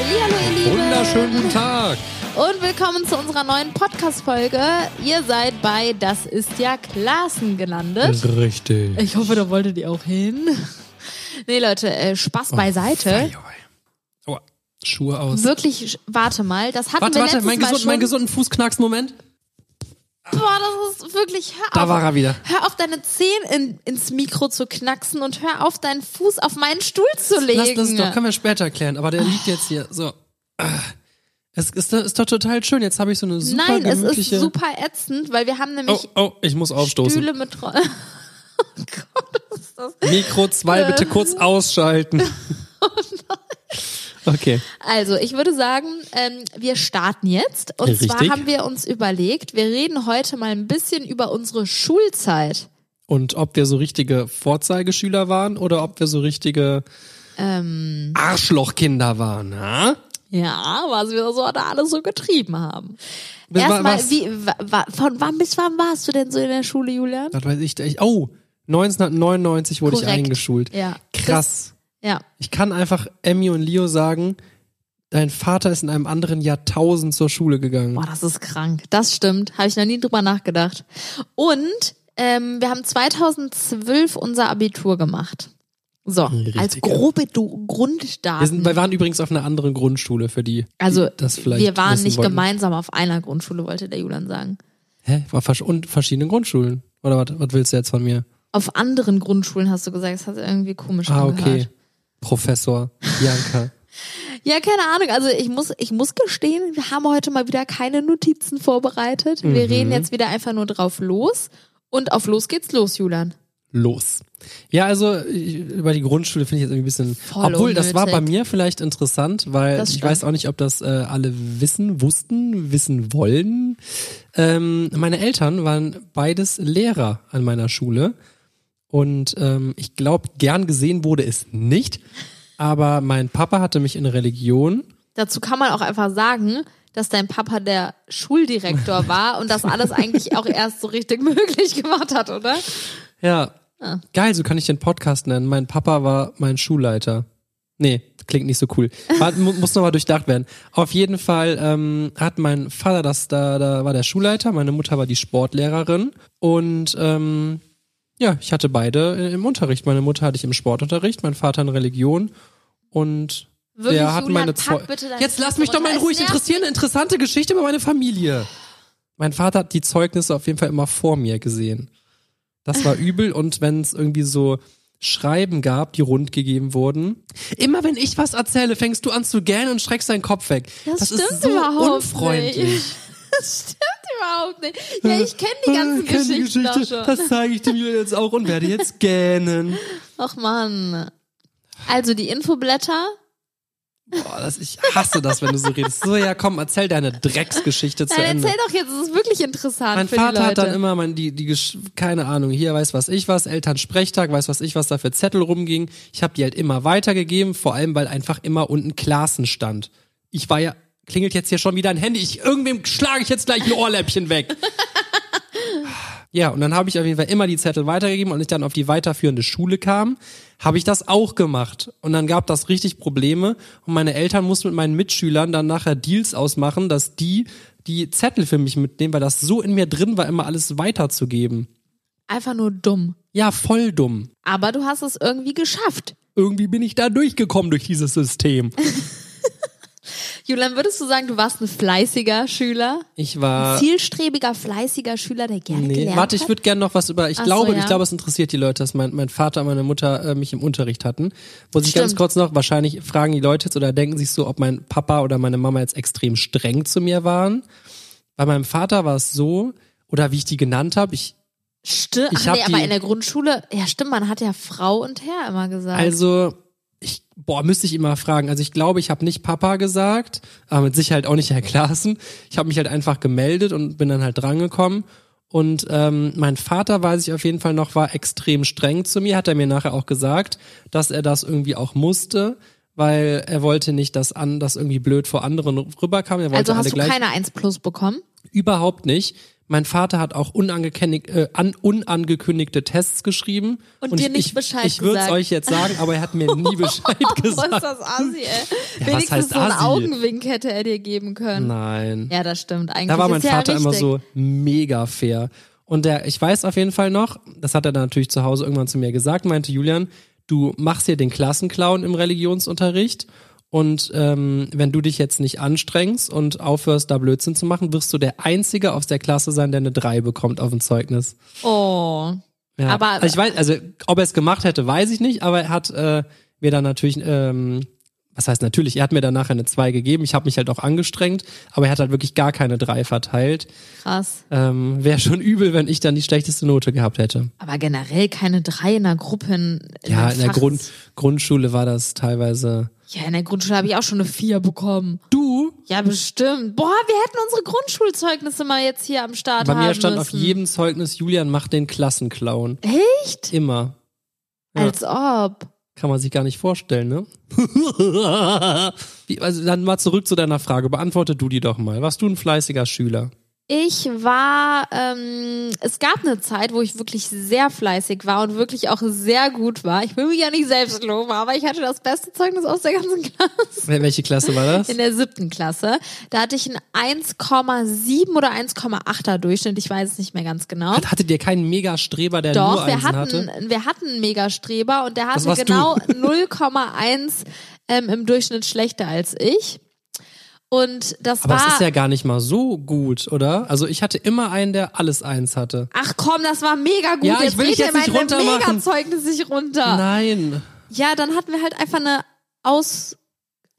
Hallihallo, ihr Lieben. Wunderschönen guten Tag. Und willkommen zu unserer neuen Podcast-Folge. Ihr seid bei Das ist ja Klassen gelandet. Richtig. Ich hoffe, da wolltet ihr auch hin. Nee, Leute, äh, Spaß beiseite. Fei, Oh, Schuhe aus. Wirklich, warte mal, das hatten Warte, wir warte, letztes mein, Mal gesund, mein gesunden Fuß knackst Moment. Boah, das ist wirklich, hör Da auf. war er wieder. Hör auf, deine Zehen in, ins Mikro zu knacksen und hör auf, deinen Fuß auf meinen Stuhl zu legen. Lass das doch, können wir später erklären. Aber der liegt jetzt hier. So. Es ist, ist doch total schön. Jetzt habe ich so eine super Nein, es gemütliche. ist super ätzend, weil wir haben oh, nämlich oh, ich muss aufstoßen. Stühle mit. Oh Gott, was ist das? Mikro 2 bitte kurz ausschalten. Okay. Also, ich würde sagen, ähm, wir starten jetzt. Und zwar Richtig. haben wir uns überlegt, wir reden heute mal ein bisschen über unsere Schulzeit. Und ob wir so richtige Vorzeigeschüler waren oder ob wir so richtige Ähm, Arschlochkinder waren, ha? ja, was wir so da alles so getrieben haben. Erstmal, wie, wa, von wann bis wann warst du denn so in der Schule, Julian? Das weiß ich. ich oh, 1999 wurde ich Korrekt. eingeschult. Ja. Krass. Ja. Ich kann einfach Emmy und Leo sagen, dein Vater ist in einem anderen Jahrtausend zur Schule gegangen. Boah, das ist krank. Das stimmt. Habe ich noch nie drüber nachgedacht. Und ähm, wir haben 2012 unser Abitur gemacht. So, Richtig. als grobe du Grunddaten. Wir, sind, wir waren übrigens auf einer anderen Grundschule für die. also, die das vielleicht wir waren nicht wollten. gemeinsam auf einer Grundschule, wollte der Julian sagen. Hä? War und verschiedene Grundschulen. Oder was, was willst du jetzt von mir? Auf anderen Grundschulen hast du gesagt, das hat irgendwie komisch Ah, angehört. okay. Professor Bianca. Ja, keine Ahnung. Also ich muss, ich muss gestehen, wir haben heute mal wieder keine Notizen vorbereitet. Wir Mhm. reden jetzt wieder einfach nur drauf los. Und auf los geht's los, Julian. Los. Ja, also über die Grundschule finde ich jetzt irgendwie ein bisschen. Voll obwohl, das war bei unnötig. mir vielleicht interessant, weil ich weiß auch nicht, ob das äh, alle wissen, wussten, wissen wollen. Ähm, meine Eltern waren beides Lehrer an meiner Schule. Und ähm, ich glaube, gern gesehen wurde es nicht. Aber mein Papa hatte mich in Religion. Dazu kann man auch einfach sagen, dass dein Papa der Schuldirektor war und das alles eigentlich auch erst so richtig möglich gemacht hat, oder? Ja. Ah. Geil, so kann ich den Podcast nennen. Mein Papa war mein Schulleiter. Nee, klingt nicht so cool. War, mu- muss nochmal durchdacht werden. Auf jeden Fall ähm, hat mein Vater das da, da war der Schulleiter, meine Mutter war die Sportlehrerin und ähm, ja, ich hatte beide äh, im Unterricht. Meine Mutter hatte ich im Sportunterricht, mein Vater in Religion und Wirklich, der hat Julian, meine deine Jetzt lass mich doch mal in. Ruhe. Ich interessiere eine interessante Geschichte über meine Familie. Mein Vater hat die Zeugnisse auf jeden Fall immer vor mir gesehen. Das war übel und wenn es irgendwie so Schreiben gab, die rund gegeben wurden. Immer wenn ich was erzähle, fängst du an zu gähnen und schreckst deinen Kopf weg. Das ist stimmt so unfreundlich. nicht. Das stimmt überhaupt nicht. Ja, ich kenne die ganzen Ich kenn die Geschichten auch Geschichte. schon. Das zeige ich dem Julian jetzt auch und werde jetzt gähnen. Ach man. Also die Infoblätter. Boah, das, ich hasse das, wenn du so redest. So, ja, komm, erzähl deine Drecksgeschichte zu Nein, Ende. erzähl doch jetzt, es ist wirklich interessant Mein Vater die hat dann immer mein, die, die, keine Ahnung, hier weiß was ich was, Elternsprechtag, weiß was ich was, da für Zettel rumging. Ich habe die halt immer weitergegeben, vor allem, weil einfach immer unten Klassen stand. Ich war ja, klingelt jetzt hier schon wieder ein Handy, ich, irgendwem schlage ich jetzt gleich ein Ohrläppchen weg. Ja, und dann habe ich auf jeden Fall immer die Zettel weitergegeben und als ich dann auf die weiterführende Schule kam, habe ich das auch gemacht. Und dann gab das richtig Probleme und meine Eltern mussten mit meinen Mitschülern dann nachher Deals ausmachen, dass die die Zettel für mich mitnehmen, weil das so in mir drin war, immer alles weiterzugeben. Einfach nur dumm. Ja, voll dumm. Aber du hast es irgendwie geschafft. Irgendwie bin ich da durchgekommen durch dieses System. Julian, würdest du sagen, du warst ein fleißiger Schüler? Ich war Zielstrebiger, fleißiger Schüler, der gerne Nee, gelernt warte, ich würde gerne noch was über. Ich Ach so, glaube, ja. ich glaube, es interessiert die Leute, dass mein, mein Vater und meine Mutter äh, mich im Unterricht hatten. Muss ich Stimmt. ganz kurz noch, wahrscheinlich fragen die Leute jetzt oder denken sich so, ob mein Papa oder meine Mama jetzt extrem streng zu mir waren. Bei meinem Vater war es so, oder wie ich die genannt habe, ich, Stimmt. Nee, aber in der Grundschule, ja stimmt, man hat ja Frau und Herr immer gesagt. also, ich, boah, müsste ich immer fragen. Also ich glaube, ich habe nicht Papa gesagt, aber mit Sicherheit auch nicht Herr Klaassen. Ich habe mich halt einfach gemeldet und bin dann halt drangekommen. Und ähm, mein Vater, weiß ich auf jeden Fall noch, war extrem streng zu mir. Hat er mir nachher auch gesagt, dass er das irgendwie auch musste, weil er wollte nicht, dass an, das irgendwie blöd vor anderen rüberkam. Er wollte also hast du gleich. keine 1 plus bekommen? Überhaupt nicht. Mein Vater hat auch äh, an, unangekündigte Tests geschrieben. Und dir ich, nicht ich, Bescheid Ich würde es gesagt. euch jetzt sagen, aber er hat mir nie Bescheid Boah, ist gesagt. das assi, ey. Ja, was Wenigstens heißt so einen assi? Augenwink hätte er dir geben können. Nein. Ja, das stimmt. Eigentlich Da war mein ist ja Vater immer so mega fair. Und der, ich weiß auf jeden Fall noch, das hat er dann natürlich zu Hause irgendwann zu mir gesagt, meinte Julian, du machst hier den Klassenclown im Religionsunterricht und ähm, wenn du dich jetzt nicht anstrengst und aufhörst, da Blödsinn zu machen, wirst du der Einzige aus der Klasse sein, der eine 3 bekommt auf dem Zeugnis. Oh. Ja. Aber- also ich weiß, also ob er es gemacht hätte, weiß ich nicht, aber er hat äh, mir dann natürlich, ähm, was heißt natürlich, er hat mir dann nachher eine 2 gegeben. Ich habe mich halt auch angestrengt, aber er hat halt wirklich gar keine 3 verteilt. Krass. Ähm, Wäre schon übel, wenn ich dann die schlechteste Note gehabt hätte. Aber generell keine drei in der Gruppe. In, Ja, in der. Grund, Grundschule war das teilweise. Ja, in der Grundschule habe ich auch schon eine vier bekommen. Du? Ja, bestimmt. Boah, wir hätten unsere Grundschulzeugnisse mal jetzt hier am Start Bei haben mir stand müssen. auf jedem Zeugnis, Julian macht den Klassenclown. Echt? Immer. Ja. Als ob. Kann man sich gar nicht vorstellen, ne? Wie, also dann mal zurück zu deiner Frage. Beantworte du die doch mal. Warst du ein fleißiger Schüler? Ich war, ähm, es gab eine Zeit, wo ich wirklich sehr fleißig war und wirklich auch sehr gut war. Ich will mich ja nicht selbst loben, aber ich hatte das beste Zeugnis aus der ganzen Klasse. Wel- Welche Klasse war das? In der siebten Klasse. Da hatte ich einen 1,7 oder 1,8er Durchschnitt. Ich weiß es nicht mehr ganz genau. Hat- Hattet ihr keinen Megastreber, der nur Doch, wir Einsen hatten, hatte? wir hatten einen Megastreber und der hatte genau du. 0,1 ähm, im Durchschnitt schlechter als ich. Und das Aber war. es ist ja gar nicht mal so gut, oder? Also ich hatte immer einen, der alles eins hatte. Ach komm, das war mega gut. Ja, ich jetzt will dreht jetzt ihr nicht meine runtermachen. Mega-Zeugnis nicht runter. Nein. Ja, dann hatten wir halt einfach eine aus,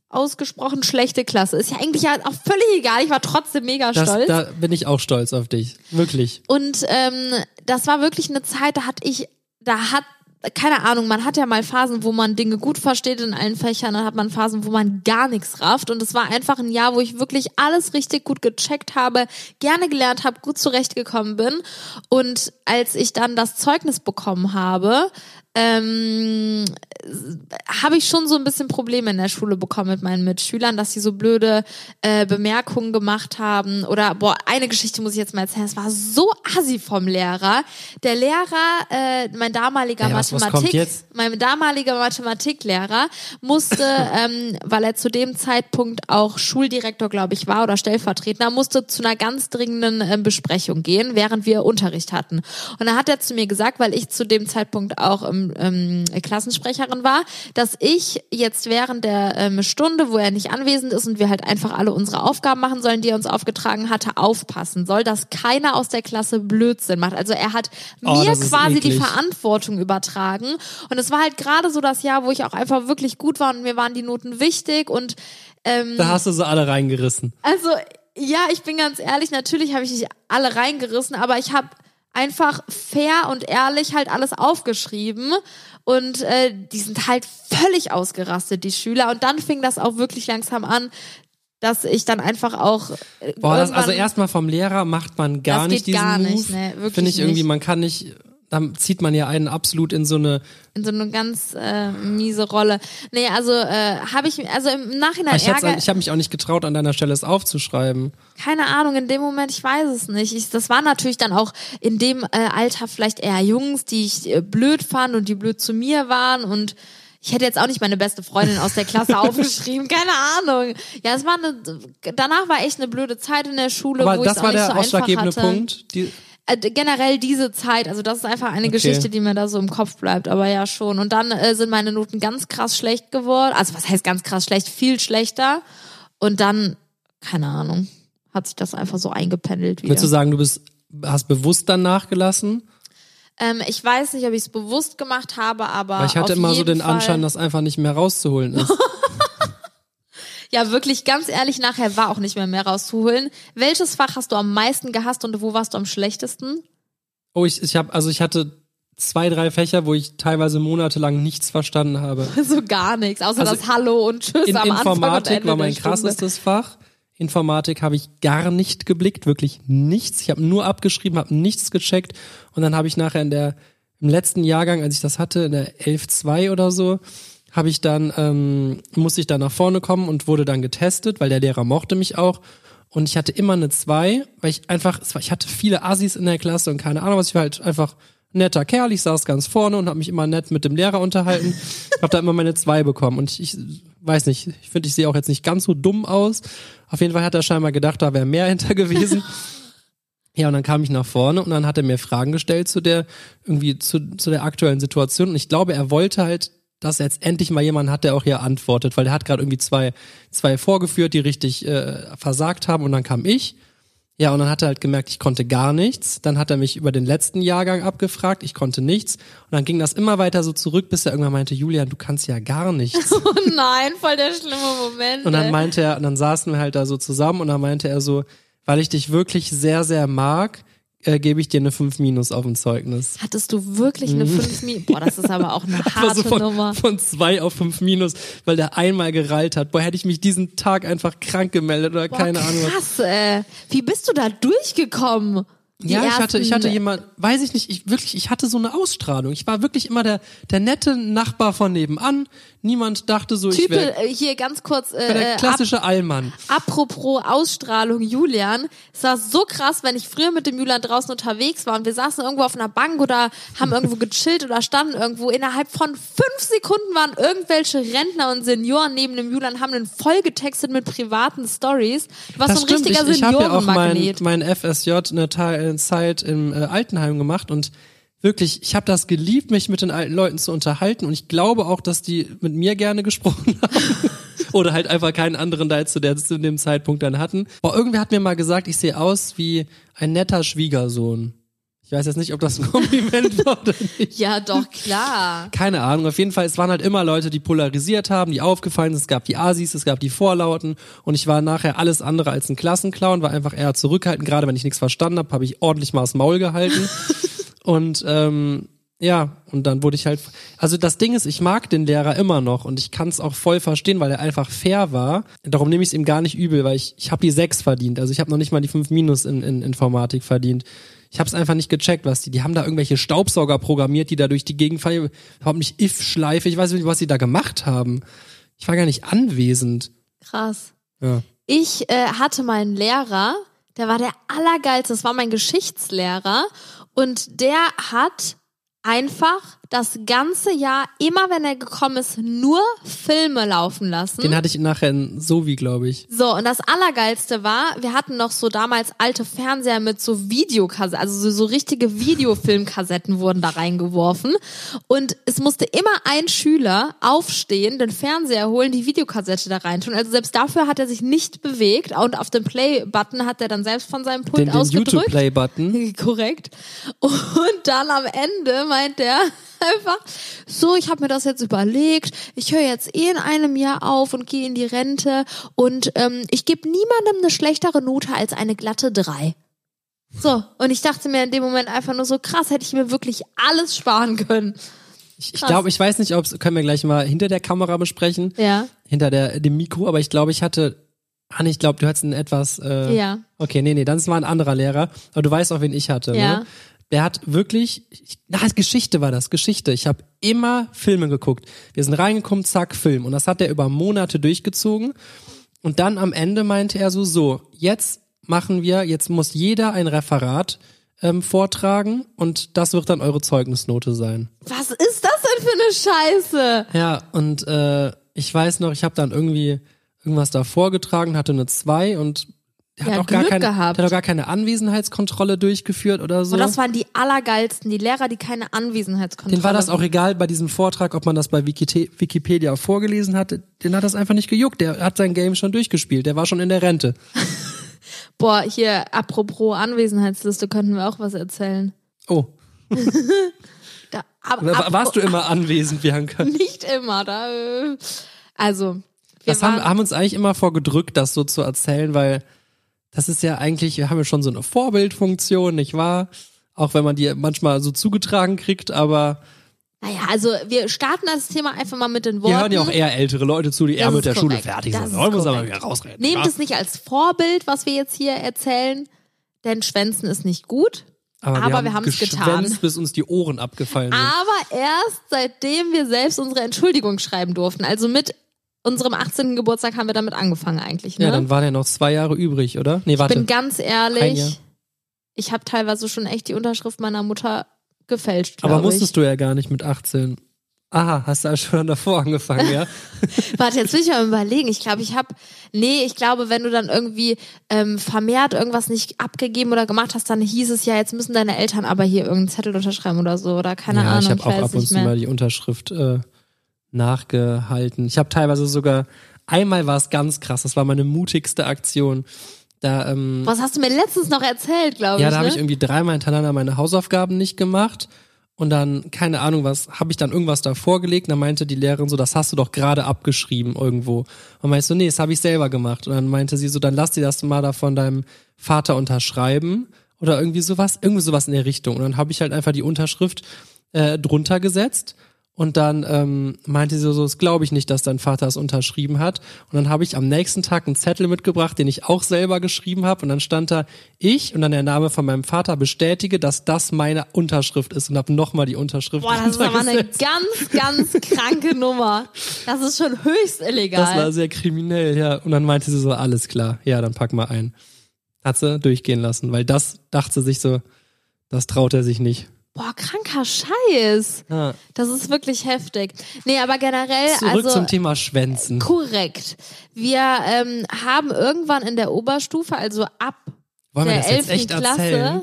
ausgesprochen schlechte Klasse. Ist ja eigentlich ja auch völlig egal. Ich war trotzdem mega Das, stolz. da bin ich auch stolz auf dich. Wirklich. Und ähm, das war wirklich eine Zeit, da hatte ich, da hat, keine Ahnung, man hat ja mal Phasen, wo man Dinge gut versteht in allen Fächern, dann hat man Phasen, wo man gar nichts rafft. Und es war einfach ein Jahr, wo ich wirklich alles richtig gut gecheckt habe, gerne gelernt habe, gut zurechtgekommen bin. Und als ich dann das Zeugnis bekommen habe, ähm, habe ich schon so ein bisschen Probleme in der Schule bekommen mit meinen Mitschülern, dass sie so blöde äh, Bemerkungen gemacht haben. Oder, boah, eine Geschichte muss ich jetzt mal erzählen. Es war so assi vom Lehrer. Der Lehrer, äh, mein damaliger Ey, was- was Mathematik, jetzt? mein damaliger Mathematiklehrer musste, ähm, weil er zu dem Zeitpunkt auch Schuldirektor, glaube ich, war oder Stellvertreter, musste zu einer ganz dringenden ähm, Besprechung gehen, während wir Unterricht hatten. Und da hat er zu mir gesagt, weil ich zu dem Zeitpunkt auch ähm, ähm, Klassensprecherin war, dass ich jetzt während der ähm, Stunde, wo er nicht anwesend ist und wir halt einfach alle unsere Aufgaben machen sollen, die er uns aufgetragen hatte, aufpassen soll, dass keiner aus der Klasse Blödsinn macht. Also er hat Oh, mir quasi die. Verantwortung übertragen. Und es war halt gerade so das Jahr, wo ich auch einfach wirklich gut war und mir waren die Noten wichtig und ähm, Da hast du so alle reingerissen. also, ja, ich bin ganz ehrlich, natürlich habe ich nicht alle reingerissen, aber ich habe einfach fair und ehrlich halt alles aufgeschrieben und äh, die sind halt völlig ausgerastet, die Schüler. Und dann fing das auch wirklich langsam an, dass ich dann einfach auch. äh, Boah, das, also erstmal vom Lehrer macht man gar Das nicht geht diesen gar nicht, Move. ne, Finde ich irgendwie, nicht. man kann nicht, dann zieht man ja einen absolut in so eine, in so eine ganz äh, miese Rolle. Nee, also äh, habe ich, also im Nachhinein ich, Ärger. ich habe mich auch nicht getraut, an deiner Stelle es aufzuschreiben. keine Ahnung, in dem Moment, ich weiß es nicht. Ich, das waren natürlich dann auch in dem äh, Alter vielleicht eher Jungs, die ich äh, blöd fand und die blöd zu mir waren und ich hätte jetzt auch nicht meine beste Freundin aus der Klasse aufgeschrieben, keine Ahnung. Ja, es war eine, danach war echt eine blöde Zeit in der Schule, Aber wo ich das auch war nicht der so einfach ausschlaggebende hatte. Punkt. Die, generell diese Zeit, also das ist einfach eine Okay. Geschichte, die mir da so im Kopf bleibt, aber ja schon. Und dann äh, sind meine Noten ganz krass schlecht geworden. Also was heißt ganz krass schlecht? Viel schlechter. Und dann, keine Ahnung, hat sich das einfach so eingependelt wieder. Würdest du sagen, du bist, hast bewusst dann nachgelassen? Ähm, ich weiß nicht, ob ich es bewusst gemacht habe, aber Weil ich hatte immer so den Fall, Anschein, dass einfach nicht mehr rauszuholen ist. Ja, wirklich, ganz ehrlich, nachher war auch nicht mehr mehr rauszuholen. Welches Fach hast du am meisten gehasst und wo warst du am schlechtesten? oh, ich, ich habe, also ich hatte zwei, drei Fächer, wo ich teilweise monatelang nichts verstanden habe. So gar nichts, außer Also das Hallo und Tschüss In am Anfang Informatik Ende war mein krassestes Fach. Informatik habe ich gar nicht geblickt, wirklich nichts. Ich habe nur abgeschrieben, habe nichts gecheckt und dann habe ich nachher in der im letzten Jahrgang, als ich das hatte, in der 11.2 oder so, habe ich dann ähm, musste ich dann nach vorne kommen und wurde dann getestet, weil der Lehrer mochte mich auch und ich hatte immer eine zwei, weil ich einfach, ich hatte viele Assis in der Klasse und keine Ahnung was, ich war halt einfach netter Kerl, ich saß ganz vorne und habe mich immer nett mit dem Lehrer unterhalten. Ich habe da immer meine zwei bekommen und ich, ich weiß nicht, ich finde, ich sehe auch jetzt nicht ganz so dumm aus. Auf jeden Fall hat er scheinbar gedacht, da wäre mehr hinter gewesen. Ja, und dann kam ich nach vorne und dann hat er mir Fragen gestellt zu der, irgendwie zu, zu der aktuellen Situation. Und ich glaube, er wollte halt, dass jetzt endlich mal jemanden hat, der auch hier antwortet, weil er hat gerade irgendwie zwei, zwei vorgeführt, die richtig äh, versagt haben und dann kam ich. Ja, und dann hat er halt gemerkt, ich konnte gar nichts. Dann hat er mich über den letzten Jahrgang abgefragt, ich konnte nichts. Und dann ging das immer weiter so zurück, bis er irgendwann meinte, Julian, du kannst ja gar nichts. Oh nein, voll der schlimme Moment. Und dann meinte er, und dann saßen wir halt da so zusammen und dann meinte er so, weil ich dich wirklich sehr, sehr mag, äh, gebe ich dir eine 5 Minus auf dem Zeugnis. Hattest du wirklich eine 5 Minus? Boah, das ist aber auch eine harte so von, Nummer. von zwei auf fünf Minus, weil der einmal gerallt hat. Boah, hätte ich mich diesen Tag einfach krank gemeldet oder Boah, keine Ahnung. was. krass, ey. Wie bist du da durchgekommen? Die Ja, ich hatte, ich hatte jemand, weiß ich nicht, ich wirklich, ich hatte so eine Ausstrahlung. Ich war wirklich immer der, der nette Nachbar von nebenan. Niemand dachte so, ich Type, wäre äh, hier ganz kurz, äh, der ab, klassische Allmann. apropos Ausstrahlung, Julian. Es war so krass, wenn ich früher mit dem Julian draußen unterwegs war und wir saßen irgendwo auf einer Bank oder haben irgendwo gechillt oder standen irgendwo. Innerhalb von fünf Sekunden waren irgendwelche Rentner und Senioren neben dem Julian, haben den voll getextet mit privaten Stories. Du warst so ein richtiger ich, ich habe ja auch mein, Seniorenmagnet. mein FSJ eine Zeit im äh, Altenheim gemacht und wirklich, ich habe das geliebt, mich mit den alten Leuten zu unterhalten und ich glaube auch, dass die mit mir gerne gesprochen haben. Oder halt einfach keinen anderen da jetzt zu, der, zu dem Zeitpunkt dann hatten. Boah, irgendwer hat mir mal gesagt, ich sehe aus wie ein netter Schwiegersohn. Ich weiß jetzt nicht, ob das ein Kompliment war oder nicht. Ja, doch, klar. Keine Ahnung, auf jeden Fall, es waren halt immer Leute, die polarisiert haben, die aufgefallen sind. Es gab die Asis, es gab die Vorlauten und ich war nachher alles andere als ein Klassenclown, war einfach eher zurückhaltend. Gerade wenn ich nichts verstanden habe, habe ich ordentlich mal das Maul gehalten. und ähm, ja, und dann wurde ich halt. Also das Ding ist, ich mag den Lehrer immer noch und ich kann es auch voll verstehen, weil er einfach fair war. Darum nehme ich es ihm gar nicht übel, weil ich, ich habe die sechs verdient. Also ich habe noch nicht mal die fünf Minus in, in Informatik verdient. Ich habe es einfach nicht gecheckt, was die. Die haben da irgendwelche Staubsauger programmiert, die da durch die Gegend fahren. Überhaupt nicht if-Schleife. Ich weiß nicht, was sie da gemacht haben. Ich war gar nicht anwesend. Krass. Ja. Ich äh, hatte meinen Lehrer, der war der allergeilste, das war mein Geschichtslehrer und der hat einfach das ganze Jahr, immer wenn er gekommen ist, nur Filme laufen lassen. Den hatte ich nachher in Sovi, glaube ich. So, und das Allergeilste war, wir hatten noch so damals alte Fernseher mit so Videokassetten, also so, so richtige Videofilmkassetten wurden da reingeworfen. Und es musste immer ein Schüler aufstehen, den Fernseher holen, die Videokassette da reintun. Also selbst dafür hat er sich nicht bewegt. Und auf dem Play-Button hat er dann selbst von seinem Pult Den, den aus gedrückt. YouTube-Play-Button. Korrekt. Und dann am Ende meint er einfach, so, ich habe mir das jetzt überlegt, ich höre jetzt eh in einem Jahr auf und gehe in die Rente und ähm, ich gebe niemandem eine schlechtere Note als eine glatte drei. So, und ich dachte mir in dem Moment einfach nur so, krass, hätte ich mir wirklich alles sparen können. Ich, ich glaube, ich weiß nicht, ob können wir gleich mal hinter der Kamera besprechen, Ja, hinter der, dem Mikro, aber ich glaube, ich hatte, ah, ich glaube, du hattest einen etwas, äh, ja, okay, nee, nee, dann war ein anderer Lehrer, aber du weißt auch, wen ich hatte, Ja. ne? Der hat wirklich, ich, na, Geschichte war das, Geschichte. Ich habe immer Filme geguckt. Wir sind reingekommen, zack, Film. Und das hat er über Monate durchgezogen. Und dann am Ende meinte er so, so, jetzt machen wir, jetzt muss jeder ein Referat ähm, vortragen und das wird dann eure Zeugnisnote sein. Was ist das denn für eine Scheiße? Ja, und äh, ich weiß noch, ich habe dann irgendwie irgendwas da vorgetragen, hatte eine 2 und hat Ja, auch gar Glück keine, gehabt. der hat auch gar keine Anwesenheitskontrolle durchgeführt oder so. Und das waren die allergeilsten, die Lehrer, die keine Anwesenheitskontrolle Den war das auch egal bei diesem Vortrag, ob man das bei Wikipedia vorgelesen hatte. Den hat das einfach nicht gejuckt. Der hat sein Game schon durchgespielt. Der war schon in der Rente. Boah, hier, apropos Anwesenheitsliste, könnten wir auch was erzählen. Oh, Da, Wa- apro- warst du immer anwesend, Bianca? Nicht immer, da. äh, Also, wir Das haben, haben uns eigentlich immer vorgedrückt, das so zu erzählen, weil das ist ja eigentlich, wir haben ja schon so eine Vorbildfunktion, nicht wahr? Auch wenn man die manchmal so zugetragen kriegt, aber naja, also wir starten das Thema einfach mal mit den Worten. hier hören ja auch eher ältere Leute zu, die eher Das mit ist der Schule fertig Das sind. Wollen wir uns aber wieder rausreden. Nehmt es nicht als Vorbild, was wir jetzt hier erzählen, denn Schwänzen ist nicht gut. aber wir haben haben's getan. bis uns die Ohren abgefallen sind. Aber erst seitdem wir selbst unsere Entschuldigung schreiben durften. Also mit unserem 18. Geburtstag haben wir damit angefangen eigentlich. Ne? Ja, dann waren ja noch zwei Jahre übrig, oder? Nee, ich warte. bin ganz ehrlich, ich habe teilweise schon echt die Unterschrift meiner Mutter gefälscht. Aber musstest ich. du ja gar nicht mit 18. Aha, hast du also schon davor angefangen, ja? Warte, jetzt will ich mal überlegen. Ich glaube, ich habe, nee, ich glaube, wenn du dann irgendwie ähm, vermehrt irgendwas nicht abgegeben oder gemacht hast, dann hieß es ja, jetzt müssen deine Eltern aber hier irgendeinen Zettel unterschreiben oder so oder keine ja, Ahnung. ich habe auch ab und zu mal die Unterschrift äh, nachgehalten. Ich habe teilweise sogar, einmal war es ganz krass, das war meine mutigste Aktion. Da, ähm, Was hast du mir letztens noch erzählt, glaube ja, ich. da habe ne? ich irgendwie dreimal hintereinander meine Hausaufgaben nicht gemacht. Und dann, keine Ahnung was, habe ich dann irgendwas da vorgelegt. Und dann meinte die Lehrerin so, das hast du doch gerade abgeschrieben irgendwo. Und meinst du, nee, das habe ich selber gemacht. Und dann meinte sie so, dann lass dir das mal da von deinem Vater unterschreiben. Oder irgendwie sowas, irgendwie sowas in der Richtung. Und dann habe ich halt einfach die Unterschrift äh, drunter gesetzt. Und dann ähm, meinte sie so, das glaube ich nicht, dass dein Vater es unterschrieben hat. Und dann habe ich am nächsten Tag einen Zettel mitgebracht, den ich auch selber geschrieben habe. Und dann stand da ich und dann der Name von meinem Vater bestätige, dass das meine Unterschrift ist und habe nochmal die Unterschrift Boah, das ist aber eine ganz, ganz kranke Nummer. Das ist schon höchst illegal. Das war sehr kriminell, ja. Und dann meinte sie so, alles klar, ja, dann pack mal ein. Hat sie durchgehen lassen, weil das dachte sie sich so, das traut er sich nicht. Boah, kranker Scheiß. Ja. Das ist wirklich heftig. Nee, aber generell, Zurück also zum Thema Schwänzen. korrekt. Wir ähm, haben irgendwann in der Oberstufe, also ab Wollen der das jetzt 11. echt Klasse, erzählen?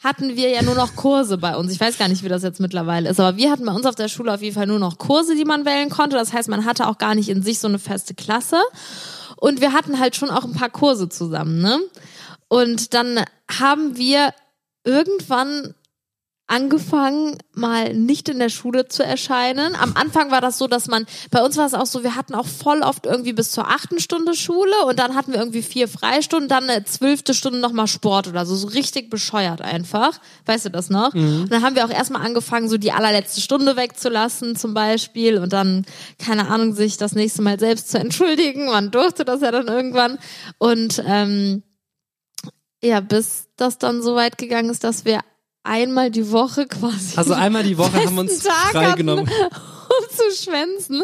hatten wir ja nur noch Kurse bei uns. Ich weiß gar nicht, wie das jetzt mittlerweile ist, aber wir hatten bei uns auf der Schule auf jeden Fall nur noch Kurse, die man wählen konnte. Das heißt, man hatte auch gar nicht in sich so eine feste Klasse. Und wir hatten halt schon auch ein paar Kurse zusammen, ne? Und dann haben wir irgendwann angefangen, mal nicht in der Schule zu erscheinen. Am Anfang war das so, dass man, bei uns war es auch so, wir hatten auch voll oft irgendwie bis zur achten Stunde Schule und dann hatten wir irgendwie vier Freistunden, dann eine zwölfte Stunde nochmal Sport oder so, so richtig bescheuert einfach. Weißt du das noch? Und dann haben wir auch erstmal angefangen, so die allerletzte Stunde wegzulassen zum Beispiel und dann, keine Ahnung, sich das nächste Mal selbst zu entschuldigen. Man durfte das ja dann irgendwann und ähm, ja, bis das dann so weit gegangen ist, dass wir einmal die Woche quasi Also einmal die Woche haben wir uns Tag freigenommen. um zu schwänzen.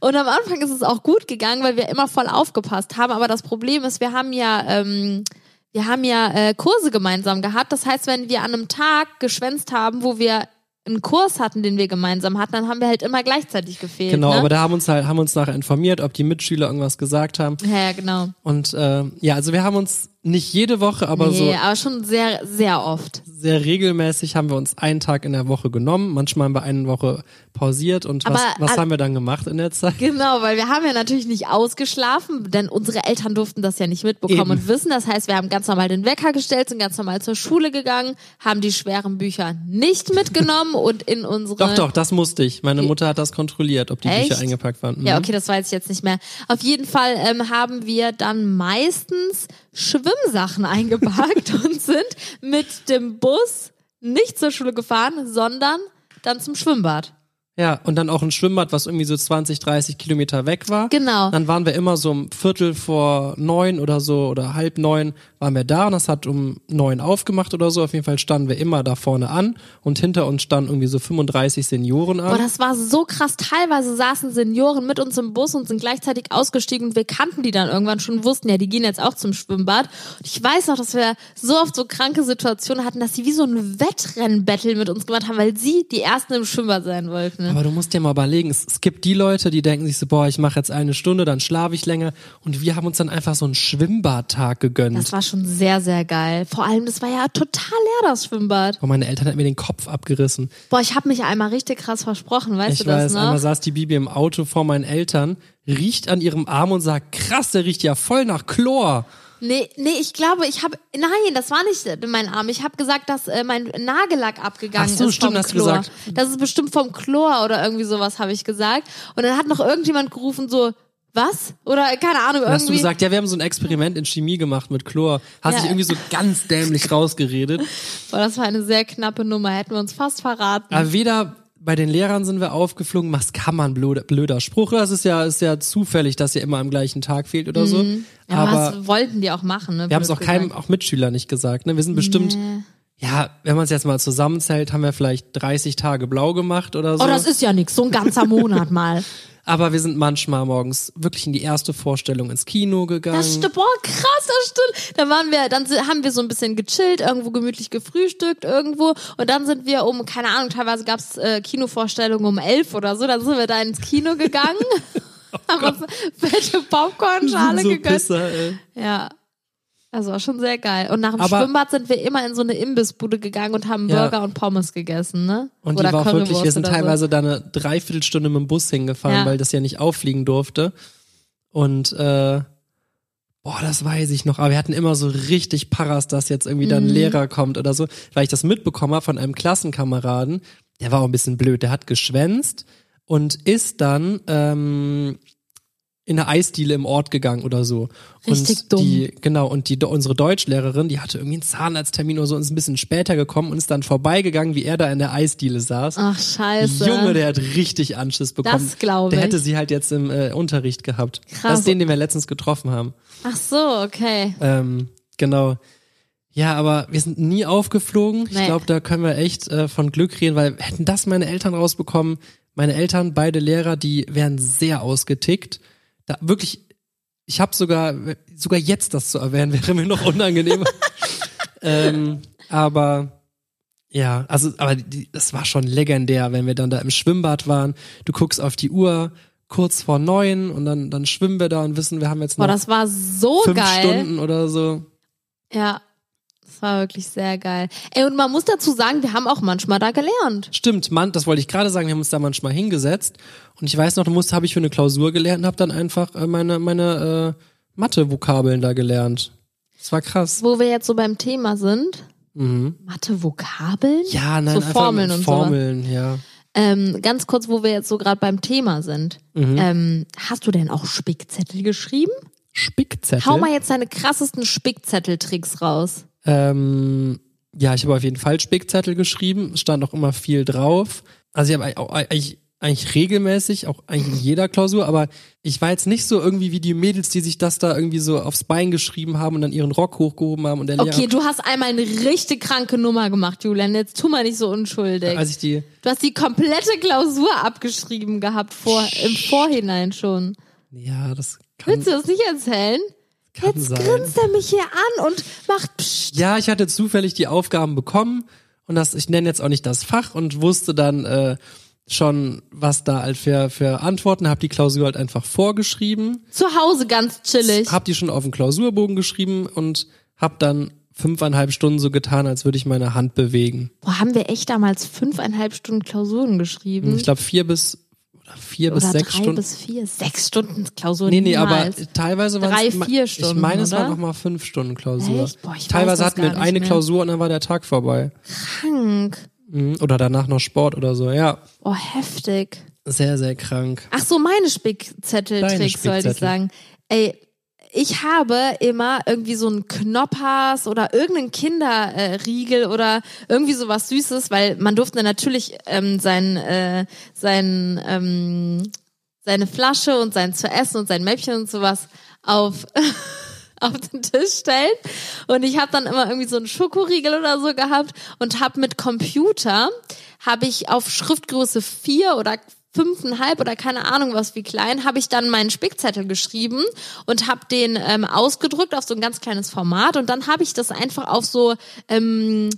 Und am Anfang ist es auch gut gegangen, weil wir immer voll aufgepasst haben. Aber das Problem ist, wir haben ja, ähm, wir haben ja äh, Kurse gemeinsam gehabt. Das heißt, wenn wir an einem Tag geschwänzt haben, wo wir einen Kurs hatten, den wir gemeinsam hatten, dann haben wir halt immer gleichzeitig gefehlt. Genau, ne? aber da haben uns halt, haben uns nachher informiert, ob die Mitschüler irgendwas gesagt haben. ja, ja, genau. Und äh, ja, also wir haben uns nicht jede Woche, aber nee, so aber schon sehr, sehr oft. sehr regelmäßig haben wir uns einen Tag in der Woche genommen. Manchmal haben wir eine Woche pausiert. Und was, Aber, was äh, haben wir dann gemacht in der Zeit? Genau, weil wir haben ja natürlich nicht ausgeschlafen, denn unsere Eltern durften das ja nicht mitbekommen Eben. und wissen. Das heißt, wir haben ganz normal den Wecker gestellt, sind ganz normal zur Schule gegangen, haben die schweren Bücher nicht mitgenommen und in unsere. Doch, doch, das musste ich. Meine Mutter hat das kontrolliert, ob die Echt? Bücher eingepackt waren. Mhm. Ja, okay, das weiß ich jetzt nicht mehr. Auf jeden Fall ähm, haben wir dann meistens Schwimmsachen eingepackt und sind mit dem Bus nicht zur Schule gefahren, sondern dann zum Schwimmbad. Ja, und dann auch ein Schwimmbad, was irgendwie so 20, 30 Kilometer weg war. Genau. Dann waren wir immer so um Viertel vor neun oder so oder halb neun waren wir da und das hat um neun aufgemacht oder so. Auf jeden Fall standen wir immer da vorne an und hinter uns standen irgendwie so 35 Senioren an. Boah, das war so krass. Teilweise saßen Senioren mit uns im Bus und sind gleichzeitig ausgestiegen und wir kannten die dann irgendwann schon, wussten ja, die gehen jetzt auch zum Schwimmbad. Und ich weiß noch, dass wir so oft so kranke Situationen hatten, dass sie wie so ein Wettrennbattle mit uns gemacht haben, weil sie die Ersten im Schwimmbad sein wollten. Ne? Aber du musst dir mal überlegen, es, es gibt die Leute, die denken sich so, boah, ich mache jetzt eine Stunde, dann schlafe ich länger. Und wir haben uns dann einfach so einen Schwimmbadtag gegönnt. Das war schon sehr, sehr geil. Vor allem, das war ja total leer, das Schwimmbad. Und meine Eltern hatten mir den Kopf abgerissen. Boah, ich habe mich einmal richtig krass versprochen, weißt ich du das weiß, noch? einmal saß die Bibi im Auto vor meinen Eltern, riecht an ihrem Arm und sagt, krass, der riecht ja voll nach Chlor. Nee, nee, ich glaube, ich habe nein, das war nicht mein Arm. Ich habe gesagt, dass äh, mein Nagellack abgegangen Ach so, ist stimmt, vom hast du Chlor. gesagt. Das ist bestimmt vom Chlor oder irgendwie sowas habe ich gesagt. Und dann hat noch irgendjemand gerufen so, was? Oder keine Ahnung, Dann hast du irgendwie. gesagt, ja, wir haben so ein Experiment in Chemie gemacht mit Chlor. Hast Ja. dich irgendwie so ganz dämlich rausgeredet. Boah, das war eine sehr knappe Nummer, hätten wir uns fast verraten. Aber weder bei den Lehrern sind wir aufgeflogen, was kann man blöder, blöder Spruch. Das ist ja, ist ja zufällig, dass ihr immer am gleichen Tag fehlt oder so. Mhm. ja, aber aber was wollten die auch machen, ne? wir haben es auch keinem, gesagt. auch Mitschüler nicht gesagt. Ne? Wir sind bestimmt, ja, wenn man es jetzt mal zusammenzählt, haben wir vielleicht 30 Tage blau gemacht oder so. Oh, das ist ja nix, so ein ganzer Monat mal. Aber wir sind manchmal morgens wirklich in die erste Vorstellung ins Kino gegangen. Das stimmt, boah, krass, das stimmt. Dann waren wir, dann haben wir so ein bisschen gechillt, irgendwo gemütlich gefrühstückt, irgendwo. Und dann sind wir um, keine Ahnung, teilweise gab's äh, Kinovorstellungen um elf oder so. Dann sind wir da ins Kino gegangen, haben uns fette Popcornschale so gegönnt. Pisser, ey. Ja. Also war schon sehr geil. Und nach dem Aber- Schwimmbad sind wir immer in so eine Imbissbude gegangen und haben Ja. Burger und Pommes gegessen, ne? Und Oder die war auch wirklich, wir sind oder so. teilweise da eine Dreiviertelstunde mit dem Bus hingefahren, Ja. weil das ja nicht auffliegen durfte. Und äh, boah, das weiß ich noch. Aber wir hatten immer so richtig Paras, dass jetzt irgendwie Mhm. da ein Lehrer kommt oder so, weil ich das mitbekommen habe von einem Klassenkameraden. Der war auch ein bisschen blöd. Der hat geschwänzt und ist dann ähm, in eine Eisdiele im Ort gegangen oder so. Richtig und dumm. die, genau, und die unsere Deutschlehrerin, die hatte irgendwie einen Zahnarzttermin oder so und ist ein bisschen später gekommen und ist dann vorbeigegangen, wie er da in der Eisdiele saß. Ach, scheiße. Junge, der hat richtig Anschiss bekommen. Das glaub Der ich. hätte sie halt jetzt im äh, Unterricht gehabt. Krass. Das ist den, den wir letztens getroffen haben. Ach so, okay. Ähm, genau. Ja, aber wir sind nie aufgeflogen. Ich Nee. glaube, da können wir echt äh, von Glück reden, weil hätten das meine Eltern rausbekommen, meine Eltern, beide Lehrer, die wären sehr ausgetickt. Da wirklich, ich habe sogar, sogar jetzt das zu erwähnen, wäre mir noch unangenehmer. ähm, aber ja, also, aber die, das war schon legendär, wenn wir dann da im Schwimmbad waren. Du guckst auf die Uhr, kurz vor neun und dann, dann schwimmen wir da und wissen, wir haben jetzt Boah, noch das war so fünf geil. Stunden oder so. Ja. Das war wirklich sehr geil. Ey, und man muss dazu sagen, wir haben auch manchmal da gelernt. Stimmt, Mann, das wollte ich gerade sagen, wir haben uns da manchmal hingesetzt und ich weiß noch, du musst, habe ich für eine Klausur gelernt und habe dann einfach äh, meine meine äh, Mathe-Vokabeln da gelernt. Das war krass. Wo wir jetzt so beim Thema sind. Mathe, Vokabeln? Mhm. Ja, nein, so Formeln und so. Formeln, ja. Ähm, ganz kurz, wo wir jetzt so gerade beim Thema sind. Mhm. Ähm, hast du denn auch Spickzettel geschrieben? Spickzettel. Hau mal jetzt deine krassesten Spickzetteltricks raus. Ähm, ja, ich habe auf jeden Fall Spickzettel geschrieben. Es stand auch immer viel drauf. Also ich habe eigentlich, eigentlich regelmäßig, auch eigentlich in jeder Klausur, aber ich war jetzt nicht so irgendwie wie die Mädels, die sich das da irgendwie so aufs Bein geschrieben haben und dann ihren Rock hochgehoben haben und der Okay, Lehrer, du hast einmal eine richtig kranke Nummer gemacht, Julian. Jetzt tu mal nicht so unschuldig. als ich die, du hast die komplette Klausur abgeschrieben gehabt, vor, im Vorhinein schon. ja, das kann, Willst du das nicht erzählen? Kann Jetzt sein. grinst er mich hier an und macht Psst. Ja, ich hatte zufällig die Aufgaben bekommen und das, ich nenne jetzt auch nicht das Fach und wusste dann äh, schon, was da halt für, für Antworten, habe die Klausur halt einfach vorgeschrieben, Zu Hause ganz chillig. habe die schon auf den Klausurbogen geschrieben und habe dann fünfeinhalb Stunden so getan, als würde ich meine Hand bewegen. Boah, haben wir echt damals fünfeinhalb Stunden Klausuren geschrieben? Ich glaube vier bis vier Oder bis sechs drei Stunden. bis vier. Sechs Stunden Klausuren Nee, nee, aber niemals. teilweise waren Drei, vier Ich Stunden, meine, es waren noch mal fünf Stunden Klausur. Echt? Boah, ich teilweise hatten wir eine mehr. Klausur und dann war der Tag vorbei. Krank. Mhm. Oder danach noch Sport oder so. Ja, Oh, heftig. sehr, sehr krank. Ach so, meine Spickzetteltricks sollte ich sagen. Ey, ich habe immer irgendwie so einen Knoppers oder irgendeinen Kinderriegel äh, oder irgendwie sowas Süßes, weil man durfte natürlich ähm, sein, äh, sein, ähm, seine Flasche und sein zu essen und sein Mäppchen und sowas auf auf den Tisch stellen. Und ich habe dann immer irgendwie so einen Schokoriegel oder so gehabt und habe mit Computer habe ich auf Schriftgröße vier oder fünfeinhalb oder keine Ahnung was wie klein, habe ich dann meinen Spickzettel geschrieben und habe den ähm, ausgedrückt auf so ein ganz kleines Format und dann habe ich das einfach auf so ähm,